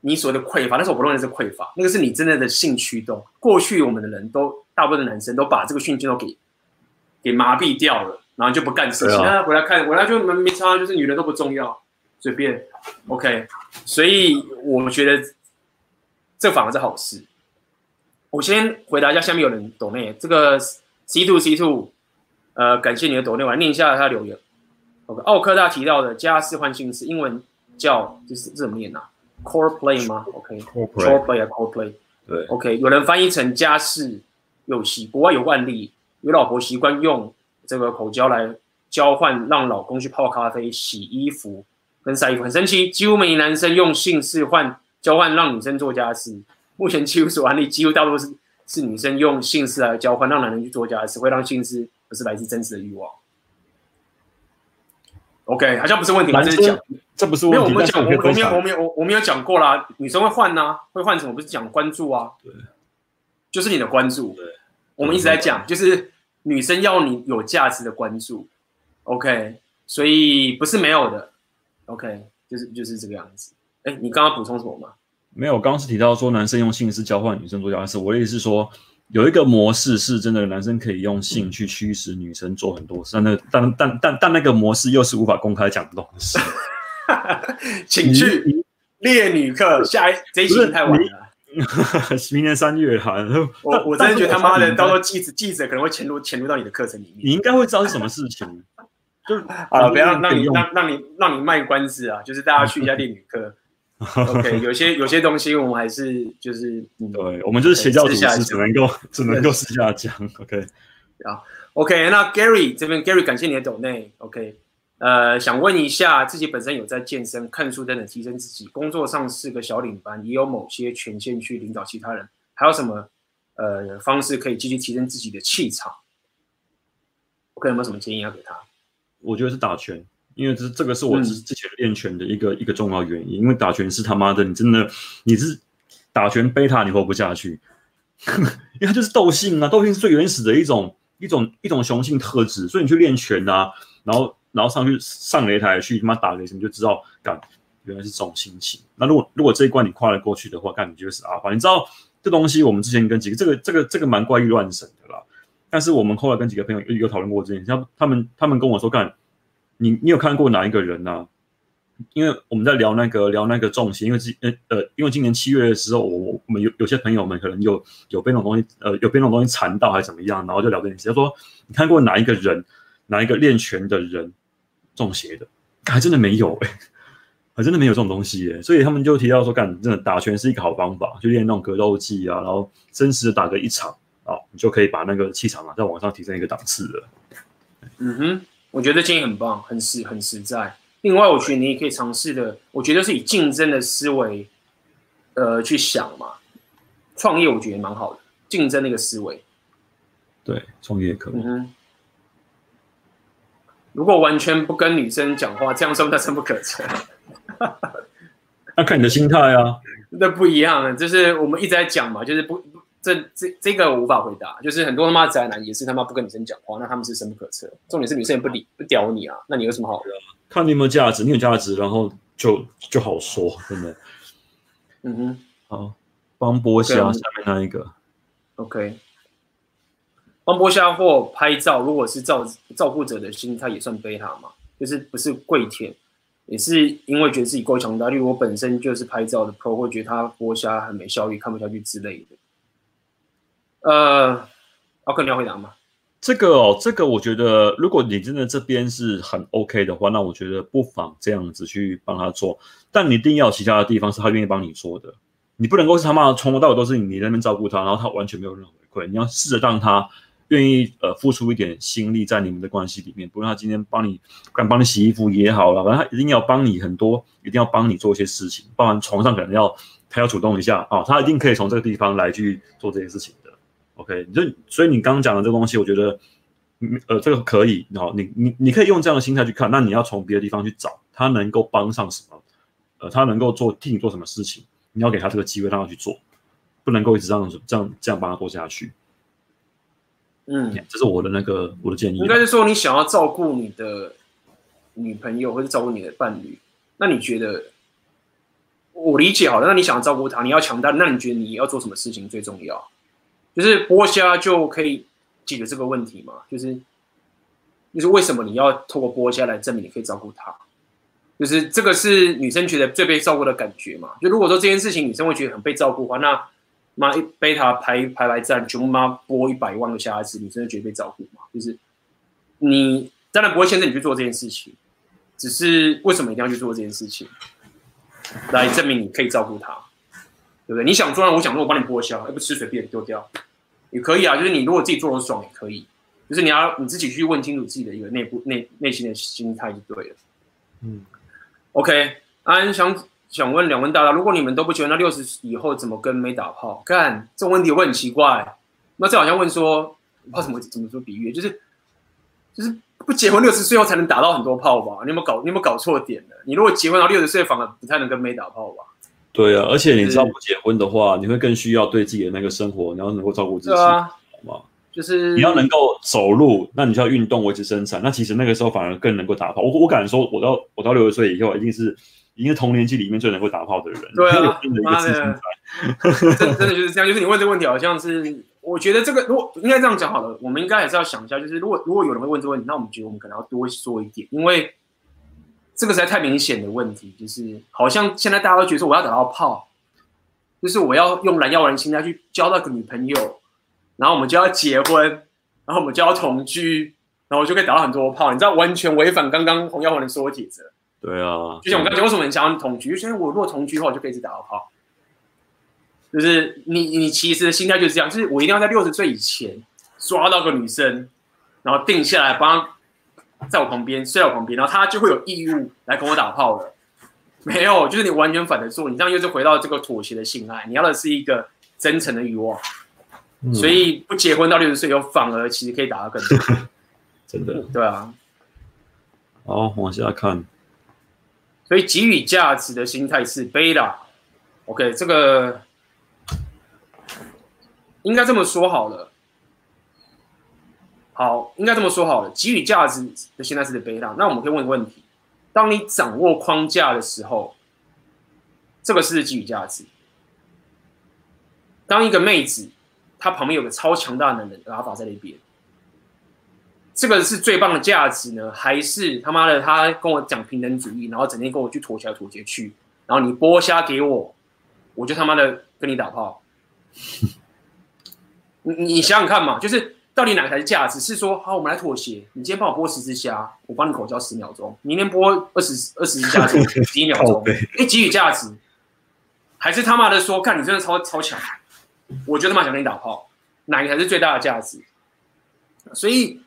你所谓的匮乏，但是我不认为是匮乏，那个是你真正的性驱动。过去我们的人都大部分的男生都把这个性驱动给给麻痹掉了，然后就不干事情。那、啊、回来看，回来就没没差，就是女人都不重要，随便。OK，所以我觉得这反而是好事。我先回答一下，下面有人懂没？这个。C two C two，呃，感谢你的抖内，我来念一下他留言。OK，奥克大提到的家事换姓氏，英文叫就是这怎么念啊？Core play 吗？OK，Core play 啊，Core play。对，OK，有人翻译成家事游戏，国外有惯例，有老婆习惯用这个口交来交换，让老公去泡咖啡、洗衣服跟晒衣服，很神奇，几乎每男生用姓氏换交换让女生做家事。目前几乎所有案例，几乎大多是。是女生用性事来交换，让男人去做家事，会让性事不是来自真实的欲望。OK，好像不是问题，这是讲，这不是问题。没有，我们讲，我们没有，我没有，我没有讲过啦。女生会换呐、啊，会换什么？不是讲关注啊？对，就是你的关注。对，我们一直在讲，就是女生要你有价值的关注。OK，所以不是没有的。OK，就是就是这个样子。哎，你刚刚补充什么吗？没有，刚刚是提到说男生用性是交换女生做家事。我的意思是说，有一个模式是真的，男生可以用性去驱使女生做很多事，但那但但但但那个模式又是无法公开讲的东西。请去猎女课，下一这一期太晚了，明年三月哈。我我真的觉得他妈的，到时候记者记者可能会潜入潜入到你的课程里面。你应该会知道是什么事情，就好了，不要让你让让你让你卖关子啊，就是大家去一下 猎女课。OK，有些有些东西我们还是就是，嗯、对，我们就是邪教组织，只能够 只能够私下讲。OK，好，OK，那 Gary 这边 Gary 感谢你的抖内。OK，呃，想问一下，自己本身有在健身、看书等等提升自己，工作上是个小领班，也有某些权限去领导其他人，还有什么呃方式可以继续提升自己的气场？OK，有没有什么建议要给他？我觉得是打拳。因为这这个是我之之前练拳的一个、嗯、一个重要原因，因为打拳是他妈的，你真的你是打拳贝塔你活不下去，因为它就是斗性啊，斗性是最原始的一种一种一种雄性特质，所以你去练拳啊，然后然后上去上擂台去他妈打擂什么，就知道干原来是这种心情。那如果如果这一关你跨了过去的话，干你就是阿法。你知道这东西我们之前跟几个这个这个这个蛮怪异乱神的啦，但是我们后来跟几个朋友有有讨论过这件事，像他们他们跟我说干。你你有看过哪一个人呢、啊？因为我们在聊那个聊那个重心，因为今呃呃，因为今年七月的时候，我我们有有些朋友们可能有有被那种东西呃有被那种东西缠到还是怎么样，然后就聊这件事。他说你看过哪一个人，哪一个练拳的人中邪的？还真的没有哎、欸，还真的没有这种东西哎、所以他们就提到说，干真的打拳是一个好方法，就练那种格斗技啊，然后真实的打个一场啊，你就可以把那个气场啊再往上提升一个档次了。嗯哼。我觉得建议很棒，很实很实在。另外，我觉得你也可以尝试的，我觉得是以竞争的思维，呃，去想嘛。创业我觉得蛮好的，竞争那个思维。对，创业也可以。嗯哼。如果完全不跟女生讲话，这样说那深不可测。那看你的心态啊。那不一样，就是我们一直在讲嘛，就是不。这这这个我无法回答，就是很多他妈宅男也是他妈不跟女生讲话，那他们是深不可测。重点是女生也不理不屌你啊，那你有什么好的？看你有没有价值，你有价值，然后就就好说，真的。嗯哼，好，帮剥虾下面那一个。OK，帮剥虾或拍照，如果是照照顾者的心态，也算贝塔嘛？就是不是跪舔，也是因为觉得自己够强大。例如我本身就是拍照的 Pro，会觉得他剥虾很没效率，看不下去之类的。呃，奥克，你要回答吗？这个哦，这个我觉得，如果你真的这边是很 OK 的话，那我觉得不妨这样子去帮他做。但你一定要有其他的地方是他愿意帮你做的，你不能够是他妈从头到尾都是你你那边照顾他，然后他完全没有任何回馈。你要试着让他。愿意呃付出一点心力在你们的关系里面，不论他今天帮你，敢帮你洗衣服也好了，反正他一定要帮你很多，一定要帮你做一些事情，包含床上可能要他要主动一下啊、他一定可以从这个地方来去做这些事情的。OK，就所以你刚刚讲的这个东西，我觉得呃这个可以，然后你你你可以用这样的心态去看，那你要从别的地方去找他能够帮上什么，呃，他能够做替你做什么事情，你要给他这个机会让他去做，不能够一直这样这样这样帮他做下去。嗯，这是我的那个我的建议。应该是说，你想要照顾你的女朋友，或者照顾你的伴侣，那你觉得我理解好了。那你想要照顾他，你要强大，那你觉得你要做什么事情最重要？就是剥虾就可以解决这个问题吗？就是就是为什么你要透过剥虾来证明你可以照顾她？就是这个是女生觉得最被照顾的感觉嘛？就如果说这件事情女生会觉得很被照顾的话，那。妈一贝塔排排排站，全部妈剥一百万个虾子，你真的觉得被照顾吗？就是你当然不会牵着你去做这件事情，只是为什么一定要去做这件事情，来证明你可以照顾他，对不对？你想做，我想做，我帮你剥削，而不吃随便丢掉也可以啊。就是你如果自己做的爽也可以，就是你要你自己去问清楚自己的一个内部内内心的心态就对了。嗯，OK，安想。想问两位大大，如果你们都不结婚，那六十以后怎么跟没打炮？干这种问题会很奇怪。那这好像问说，不知道怎么怎么说比喻，就是就是不结婚六十岁后才能打到很多炮吧？你有没有搞？你有没有搞错点了？你如果结婚到六十岁，反而不太能跟没打炮吧？对啊，而且你知道不结婚的话，你会更需要对自己的那个生活，你要能够照顾自己，啊、好吗？就是你要能够走路，那你就要运动维持身材。那其实那个时候反而更能够打炮。我我敢说，我到我到六十岁以后，一定是。一个同年纪里面最能够打炮的人，对啊，真的，真真的就是这样。就是你问这个问题，好像是我觉得这个，如果应该这样讲好了，我们应该还是要想一下，就是如果如果有人会问这个问题，那我们觉得我们可能要多说一点，因为这个实在太明显的问题，就是好像现在大家都觉得说我要打到炮，就是我要用蓝药丸心态去交到个女朋友，然后我们就要结婚，然后我们就要同居，然后我就可以打到很多炮，你知道，完全违反刚刚红药丸的说解则。对啊，就像我刚才为什么很想要同居？就现在我如果同居的话，我就可以一直打到炮。就是你，你其实的心态就是这样，就是我一定要在六十岁以前抓到个女生，然后定下来，帮她在我旁边睡在我旁边，然后他就会有义务来跟我打炮了。没有，就是你完全反着做，你这样又是回到这个妥协的性爱。你要的是一个真诚的欲望，嗯、所以不结婚到六十岁以后，反而其实可以打到更多。真的，对啊。好，往下看。所以给予价值的心态是贝塔，OK，这个应该这么说好了。好，应该这么说好了。给予价值的现在是的贝塔，那我们可以问个问题：当你掌握框架的时候，这个是给予价值。当一个妹子她旁边有个超强大的男人，阿法在那边。这个是最棒的价值呢，还是他妈的他跟我讲平等主义，然后整天跟我去妥协妥协去，然后你剥虾给我，我就他妈的跟你打炮。你你想想看嘛，就是到底哪个才是价值？是说好，我们来妥协，你今天帮我剥十只虾，我帮你口交十秒钟，明天剥二十二十只虾，几秒钟？哎，给予价值，还是他妈的说，看你真的超超强，我就他妈想跟你打炮，哪个才是最大的价值？所以。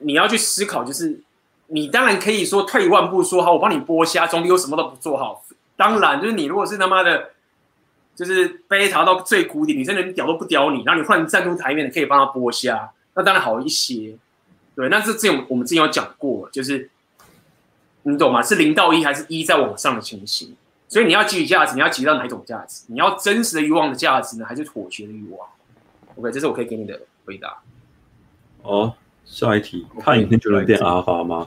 你要去思考，就是你当然可以说退一万步说好，我帮你剥虾，总比我什么都不做好。当然，就是你如果是他妈的，就是贝塔到最谷底，女生连屌都不屌你，然后你换站出台面，可以帮他剥虾，那当然好一些。对，那这这种我们之前有讲过，就是你懂吗？是零到一还是一再往上的情形？所以你要给予价值，你要给到哪一种价值？你要真实的欲望的价值呢，还是妥协的欲望？OK，这是我可以给你的回答。哦。下一题，看影片就能变阿发吗？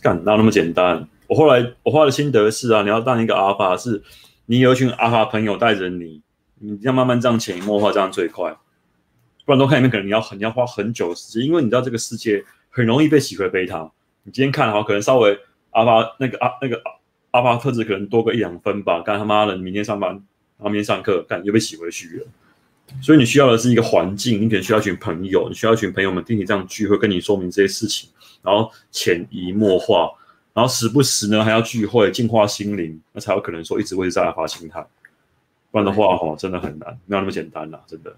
干，哪那么简单？我后来我后来的心得是啊，你要当一个阿发，是你有一群阿发朋友带着你，你要慢慢这样潜移默化，这样最快。不然都看里面，可能你要很你要花很久的时间，因为你知道这个世界很容易被洗回贝塔。你今天看好，可能稍微阿发那个阿那个阿发特质可能多个一两分吧，干他妈的，你明天上班，然后明天上课，干又被洗回去了。所以你需要的是一个环境，你可能需要一群朋友，你需要一群朋友们定期这样聚会，跟你说明这些事情，然后潜移默化，然后时不时呢还要聚会净化心灵，那才有可能说一直维持在阿发心态。不然的话，哈，真的很难，没有那么简单啦，真的。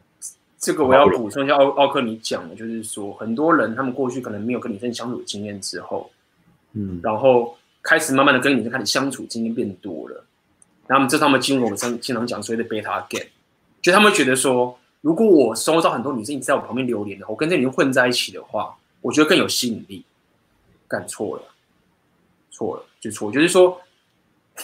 这个我要补充一下奥奥克你讲的，就是说很多人他们过去可能没有跟女生相处的经验之后，嗯，然后开始慢慢的跟女生开始相处经验变多了，然后这他们进入我们经经常讲所谓的贝塔 game，就他们觉得说，如果我收到很多女生一直在我旁边流连的话，我跟这女生混在一起的话，我觉得更有吸引力。干错了，错了就错，就是说。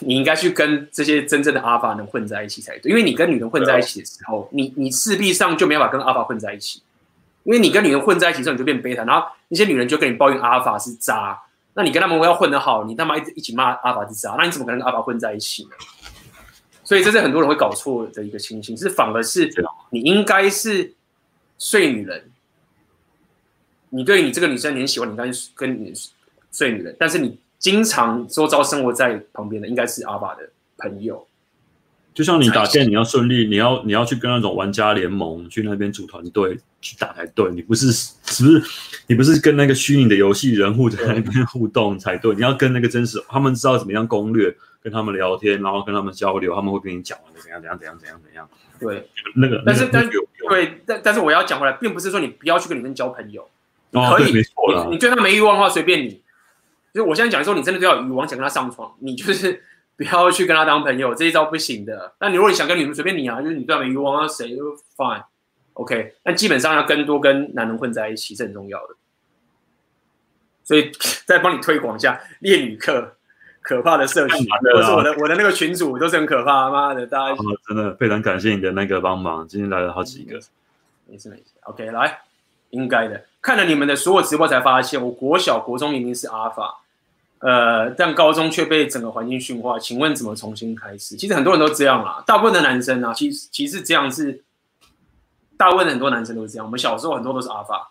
你应该去跟这些真正的阿法能混在一起才对，因为你跟女人混在一起的时候，你你势必上就没办法跟阿法混在一起，因为你跟女人混在一起之后，你就变贝塔，然后那些女人就跟你抱怨阿法是渣，那你跟他们要混得好，你他妈一直一起骂阿法是渣，那你怎么可能跟阿法混在一起呢？所以这是很多人会搞错的一个情形，是反而是你应该是睡女人，你对你这个女生你很喜欢，你应该跟你睡女人，但是你。经常周遭生活在旁边的应该是阿爸的朋友，就像你打电，你要顺利，你要你要去跟那种玩家联盟去那边组团队去打才对，你不是是不是你不是跟那个虚拟的游戏人物在那边互动才对，你要跟那个真实，他们知道怎么样攻略，跟他们聊天，然后跟他们交流，他们会跟你讲怎样怎样怎样怎样怎样。对，那个但是但对，但但是我要讲回来，并不是说你不要去跟里面交朋友，可以，你你对他没欲望的话，随便你。就我现在讲说，你真的都要欲望想跟他上床，你就是不要去跟他当朋友，这一招不行的。那你如果你想跟女人随便你啊，就是你对他没欲望，那谁都 fine，OK。但基本上要更多跟男人混在一起是很重要的。所以再帮你推广一下恋女客可怕的社群，或是我的我的那个群主都是很可怕，妈的，大家、哦、真的非常感谢你的那个帮忙，今天来了好几个，没事没事，OK，来，应该的。看了你们的所有直播才发现，我国小国中明明是阿法。呃，但高中却被整个环境驯化，请问怎么重新开始？其实很多人都这样啦，大部分的男生啊，其实其实这样是，大部分的很多男生都是这样。我们小时候很多都是阿法，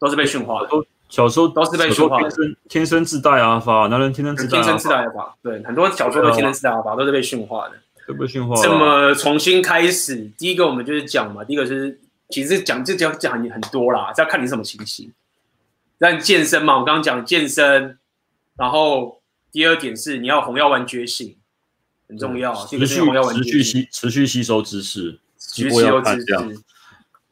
都是被驯化的。小时候都是被驯化的，天生天生自带阿法，男人天生自带。天生自带阿法，对，很多小时候都天生自带阿法，都是被驯化的。都被驯化。怎么重新开始？第一个我们就是讲嘛，第一个就是其实讲就讲讲很多啦，这要看你什么情形。让你健身嘛，我刚刚讲健身。然后第二点是你要红药丸觉醒，很重要。持续持续吸持续吸收知识，持续吸收知识。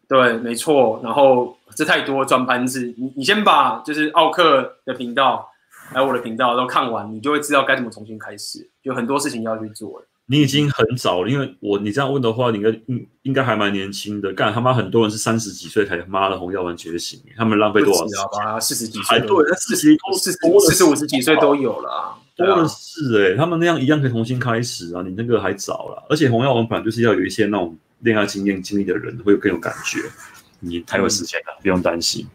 对，没错。然后这太多转盘子，你你先把就是奥克的频道还有我的频道都看完，你就会知道该怎么重新开始。有很多事情要去做。你已经很早了，因为我你这样问的话，你应该应应该还蛮年轻的。干他妈很多人是三十几岁才他妈的红药丸觉醒，他们浪费多少时间啊？四十几岁，对，那四十四四十五十几岁都有了，啊，多的是哎、欸，他们那样一样可以重新开始啊！你那个还早了，而且红药丸本来就是要有一些那种恋爱经验经历的人会有更有感觉，你才有时间的，不用担心。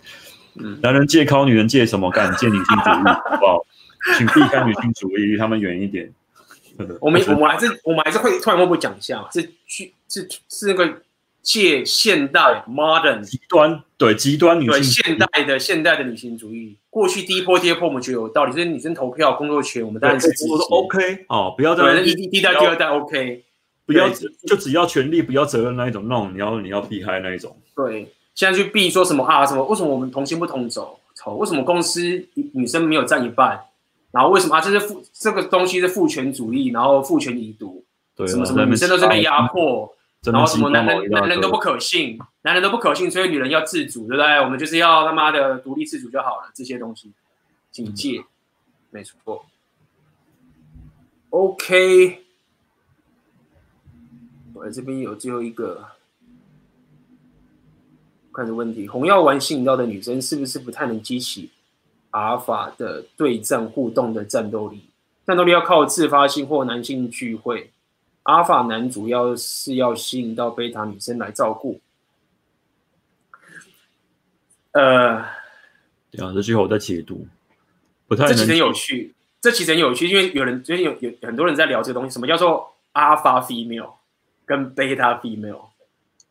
嗯，男人戒尻，女人戒什么？干戒女性主义，好不好？请避开女性主义，离他们远一点。我们 我们还是我们还是会突然会不会讲一下，是去是是那个借现代 modern 极端对极端女性对现代的现代的女性主义，过去第一波第二波我们觉得有道理，就是女生投票工作权，我们当然是。我说 OK 哦，不要再一第一代第二代 OK，不要就只要权利不要责任那一种，那种你要你要避开那一种。对，现在去避说什么啊什么？为什么我们同性不同走？丑？为什么公司女生没有占一半？然后为什么啊？这是父这个东西是父权主义，然后父权已读，对什么什么女生都是被压迫，然后什么男人男人都不可信，男人都不可信，所以女人要自主，对不对？我们就是要他妈的独立自主就好了，这些东西警戒，没错。OK，我这边有最后一个，看这问题：红药丸吸引到的女生是不是不太能激起？阿法的对战互动的战斗力，战斗力要靠自发性或男性聚会。阿法男主要是要吸引到贝塔女生来照顾。呃，对啊，这句话我在解读，不太。这其实很有趣，这其实很有趣，因为有人最近有有很多人在聊这个东西，什么叫做阿法 female？跟 beta female。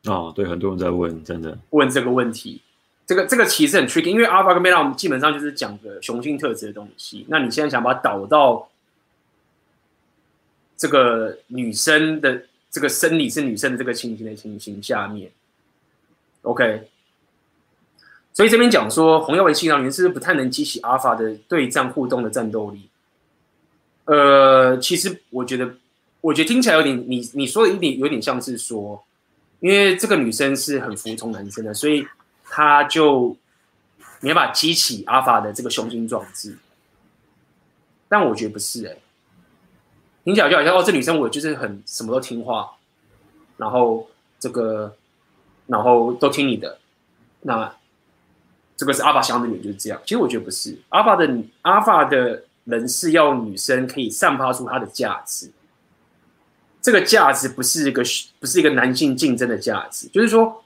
哦，对，很多人在问，真的问这个问题。这个这个其实很 tricky，因为 alpha 跟 beta 我们基本上就是讲的雄性特质的东西。那你现在想把它导到这个女生的这个生理是女生的这个情形的情形下面，OK。所以这边讲说红药丸性能源是不是不太能激起 alpha 的对战互动的战斗力？呃，其实我觉得，我觉得听起来有点你你说的一点有点像是说，因为这个女生是很服从男生的，所以。他就没办法激起阿法的这个雄心壮志，但我觉得不是哎、欸，听起来就好像哦，这女生我就是很什么都听话，然后这个然后都听你的，那这个是阿法想要的女就是这样。其实我觉得不是，阿法的阿法的人是要女生可以散发出她的价值，这个价值不是一个不是一个男性竞争的价值，就是说。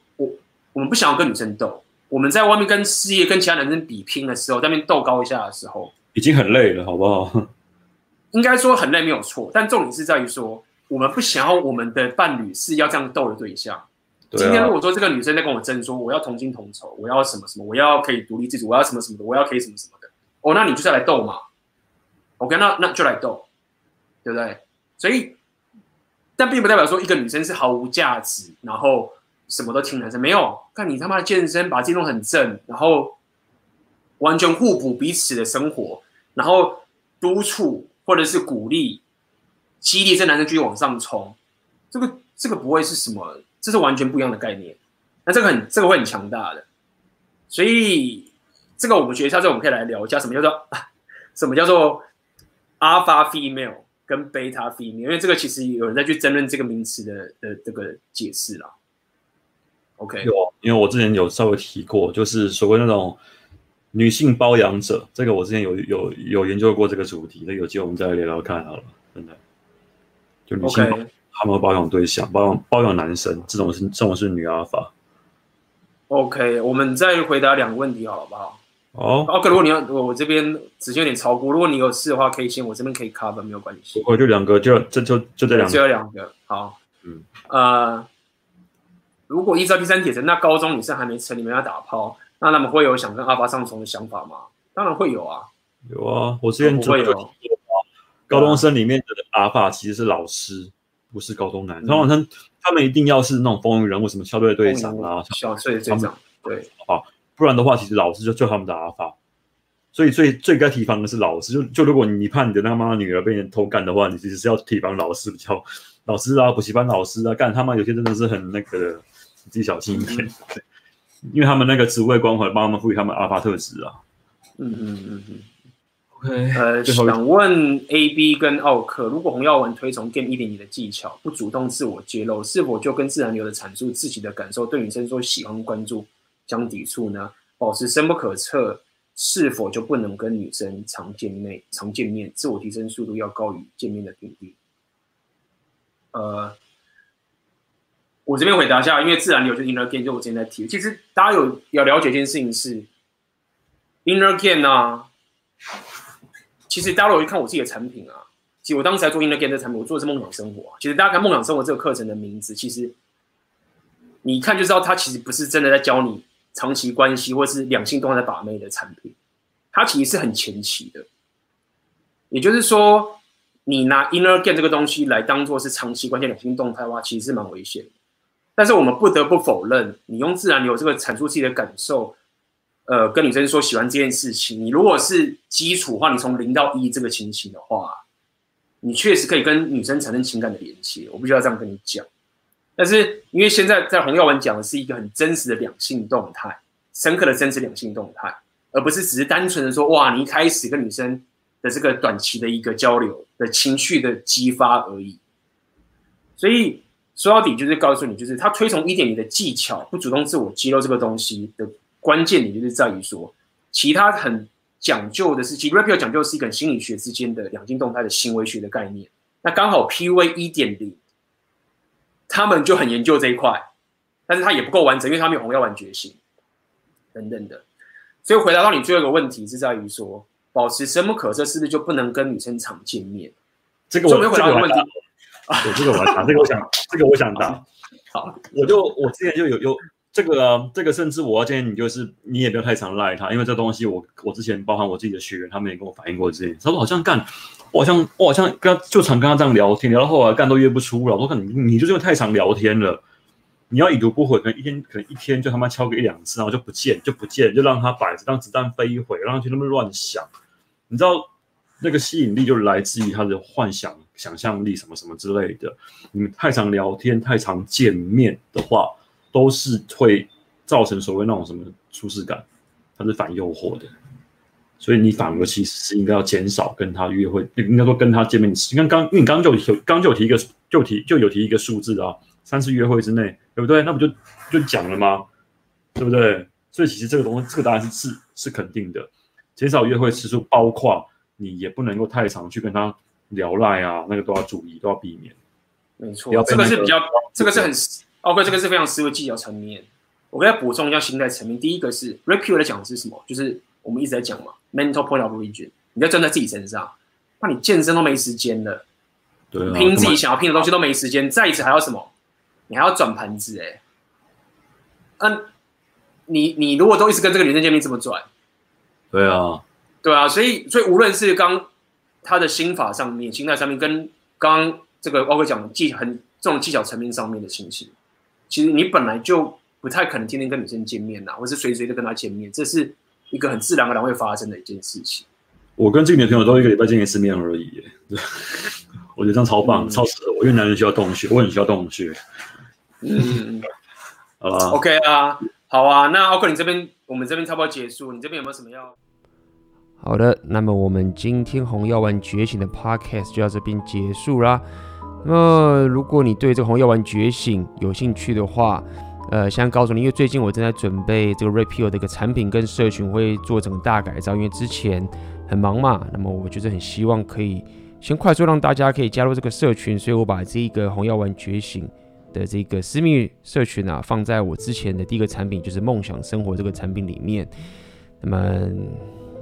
我们不想要跟女生斗，我们在外面跟事业、跟其他男生比拼的时候，在那边斗高一下的时候，已经很累了，好不好？应该说很累没有错，但重点是在于说，我们不想要我们的伴侣是要这样斗的对象。对啊。今天如果说这个女生在跟我争说，我要同心同酬，我要什么什么，我要可以独立自主，我要什么什么的，我要可以什么什么的，哦，那你就是来斗嘛？OK，那那就来斗，对不对？所以，但并不代表说一个女生是毫无价值，然后。什么都听男生没有，看你他妈的健身，把自己弄很正，然后完全互补彼此的生活，然后督促或者是鼓励、激励这男生继续往上冲，这个这个不会是什么，这是完全不一样的概念。那这个很这个会很强大的，所以这个我们学一下，这我们可以来聊一下什么叫做 什么叫做 alpha female 跟 beta female，因为这个其实有人在去争论这个名词的的这个解释了。OK，有，因为我之前有稍微提过，就是所谓那种女性包养者，这个我之前有有有研究过这个主题，那有机会我们再来聊聊看好了，真的。就女性他们包养对象包养包养男生，这种是这种是女阿法。OK，我们再回答两个问题好不好？哦，OK，如果你要我我这边时间有点超过，如果你有事的话，可以先我这边可以 cover 没有关系。我就两个，就这就就这两个，只有两个，好，嗯，呃。如果依照第三铁则，那高中女生还没成，你们要打炮，那他们会有想跟阿发上床的想法吗？当然会有啊，有啊。我之前不会有。高中生里面的阿发其实是老师，不是高中男。高中生他们一定要是那种风云人物，什么校队队长啊，校队队长，对，好，不然的话，其实老师就就他们的阿发。所以最最该提防的是老师。就就如果你怕你的那妈女儿被人偷干的话，你其实是要提防老师比较，老师啊，补习班老师啊，干他妈有些真的是很那个的。自己小心一点，因为他们那个职位关怀帮他们赋予他们阿法特质啊。嗯嗯嗯嗯。OK，呃，想问 A B 跟奥克，如果洪耀文推崇 Game 一点零的技巧，不主动自我揭露，是否就跟自然流的阐述自己的感受，对女生说喜欢关注相抵触呢？保持深不可测，是否就不能跟女生常见面？常见面，自我提升速度要高于见面的频率。呃。我这边回答一下，因为自然流就 inner game，就我之前在提。其实大家有要了解一件事情是 inner game 啊，其实大家如果看我自己的产品啊，其实我当时在做 inner game 的产品，我做的是梦想生活。其实大家看梦想生活这个课程的名字，其实你一看就知道，它其实不是真的在教你长期关系或是两性动态在把妹的产品，它其实是很前期的。也就是说，你拿 inner game 这个东西来当做是长期关系两性动态的话，其实是蛮危险。但是我们不得不否认，你用自然流这个阐述自己的感受，呃，跟女生说喜欢这件事情，你如果是基础的话，你从零到一这个情形的话，你确实可以跟女生产生情感的连接。我不需要这样跟你讲。但是因为现在在红药丸讲的是一个很真实的两性动态，深刻的真实两性动态，而不是只是单纯的说哇，你一开始跟女生的这个短期的一个交流的情绪的激发而已。所以。说到底就是告诉你，就是他推崇一点零的技巧，不主动自我揭露这个东西的关键点，就是在于说，其他很讲究的是，其实 Rapio 讲究的是一个心理学之间的两性动态的行为学的概念。那刚好 PUA 一点零，他们就很研究这一块，但是他也不够完整，因为他没有红药丸觉醒等等的。所以回答到你最后一个问题，是在于说，保持深不可测，是不是就不能跟女生常见面？这个我没有回答的问题。对，这个我要打，这个我想，这个我想打。好，我就我之前就有有这个，这个甚至我要建议你，就是你也不要太常赖他，因为这东西我我之前包含我自己的学员，他们也跟我反映过这些。他说好像干，我好像我好像跟他就常跟他这样聊天，聊到后来干都约不出了。我说看你你就是因为太常聊天了，你要已读不回，可能一天可能一天就他妈敲个一两次，然后就不见就不见，就让他摆着，让子弹飞一回，让他去那么乱想。你知道那个吸引力就来自于他的幻想。想象力什么什么之类的，你们太常聊天、太常见面的话，都是会造成所谓那种什么舒适感，它是反诱惑的。所以你反而其实是应该要减少跟他约会，应该说跟他见面。你看刚，因为你刚刚就有刚就有提一个，就提就有提一个数字啊，三次约会之内，对不对？那不就就讲了吗？对不对？所以其实这个东西，这个答案是是是肯定的。减少约会次数，包括你也不能够太常去跟他。聊赖啊，那个都要注意，都要避免。没错，这个是比较，这个是很，OK，这个是非常思维技巧层面。我给他补充一下心态层面。第一个是 Ray Piio 在讲的是什么？就是我们一直在讲嘛，mental point of origin。你要站在自己身上，那你健身都没时间了，对啊，拼自己想要拼的东西都没时间。再一次还要什么？你还要转盘子哎、欸。嗯，你你如果都一直跟这个女生见面，怎么转？对啊，对啊，所以所以无论是刚。他的心法上面、心态上面，跟刚刚这个包括讲技很这种技巧层面上面的情形，其实你本来就不太可能天天跟女生见面呐，或是随随的跟她见面，这是一个很自然而然会发生的一件事情。我跟这个女朋友都一个礼拜见一次面而已，对，我觉得这样超棒，嗯、超适合我，因为男人需要洞穴，我很需要洞穴。嗯，好吧，OK 啊，好啊，那奥克，你这边我们这边差不多结束，你这边有没有什么要？好的，那么我们今天红药丸觉醒的 podcast 就到这边结束啦。那么如果你对这个红药丸觉醒有兴趣的话，呃，先告诉你，因为最近我正在准备这个 repeal 的一个产品跟社群会做整个大改造，因为之前很忙嘛。那么我就是很希望可以先快速让大家可以加入这个社群，所以我把这一个红药丸觉醒的这个私密社群啊放在我之前的第一个产品，就是梦想生活这个产品里面。那么。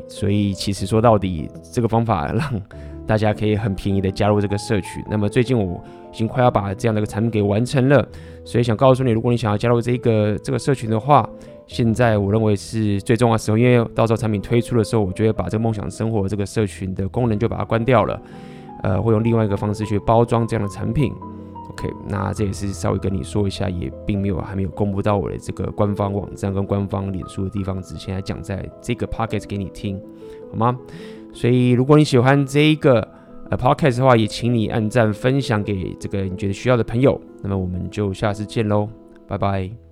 所以其实说到底，这个方法让大家可以很便宜的加入这个社群。那么最近我已经快要把这样的一个产品给完成了，所以想告诉你，如果你想要加入这个这个社群的话，现在我认为是最重要的时候，因为到时候产品推出的时候，我就会把这个梦想生活这个社群的功能就把它关掉了，呃，会用另外一个方式去包装这样的产品。OK，那这也是稍微跟你说一下，也并没有还没有公布到我的这个官方网站跟官方脸书的地方，只现在讲在这个 Pocket 给你听，好吗？所以如果你喜欢这一个呃 Pocket 的话，也请你按赞分享给这个你觉得需要的朋友。那么我们就下次见喽，拜拜。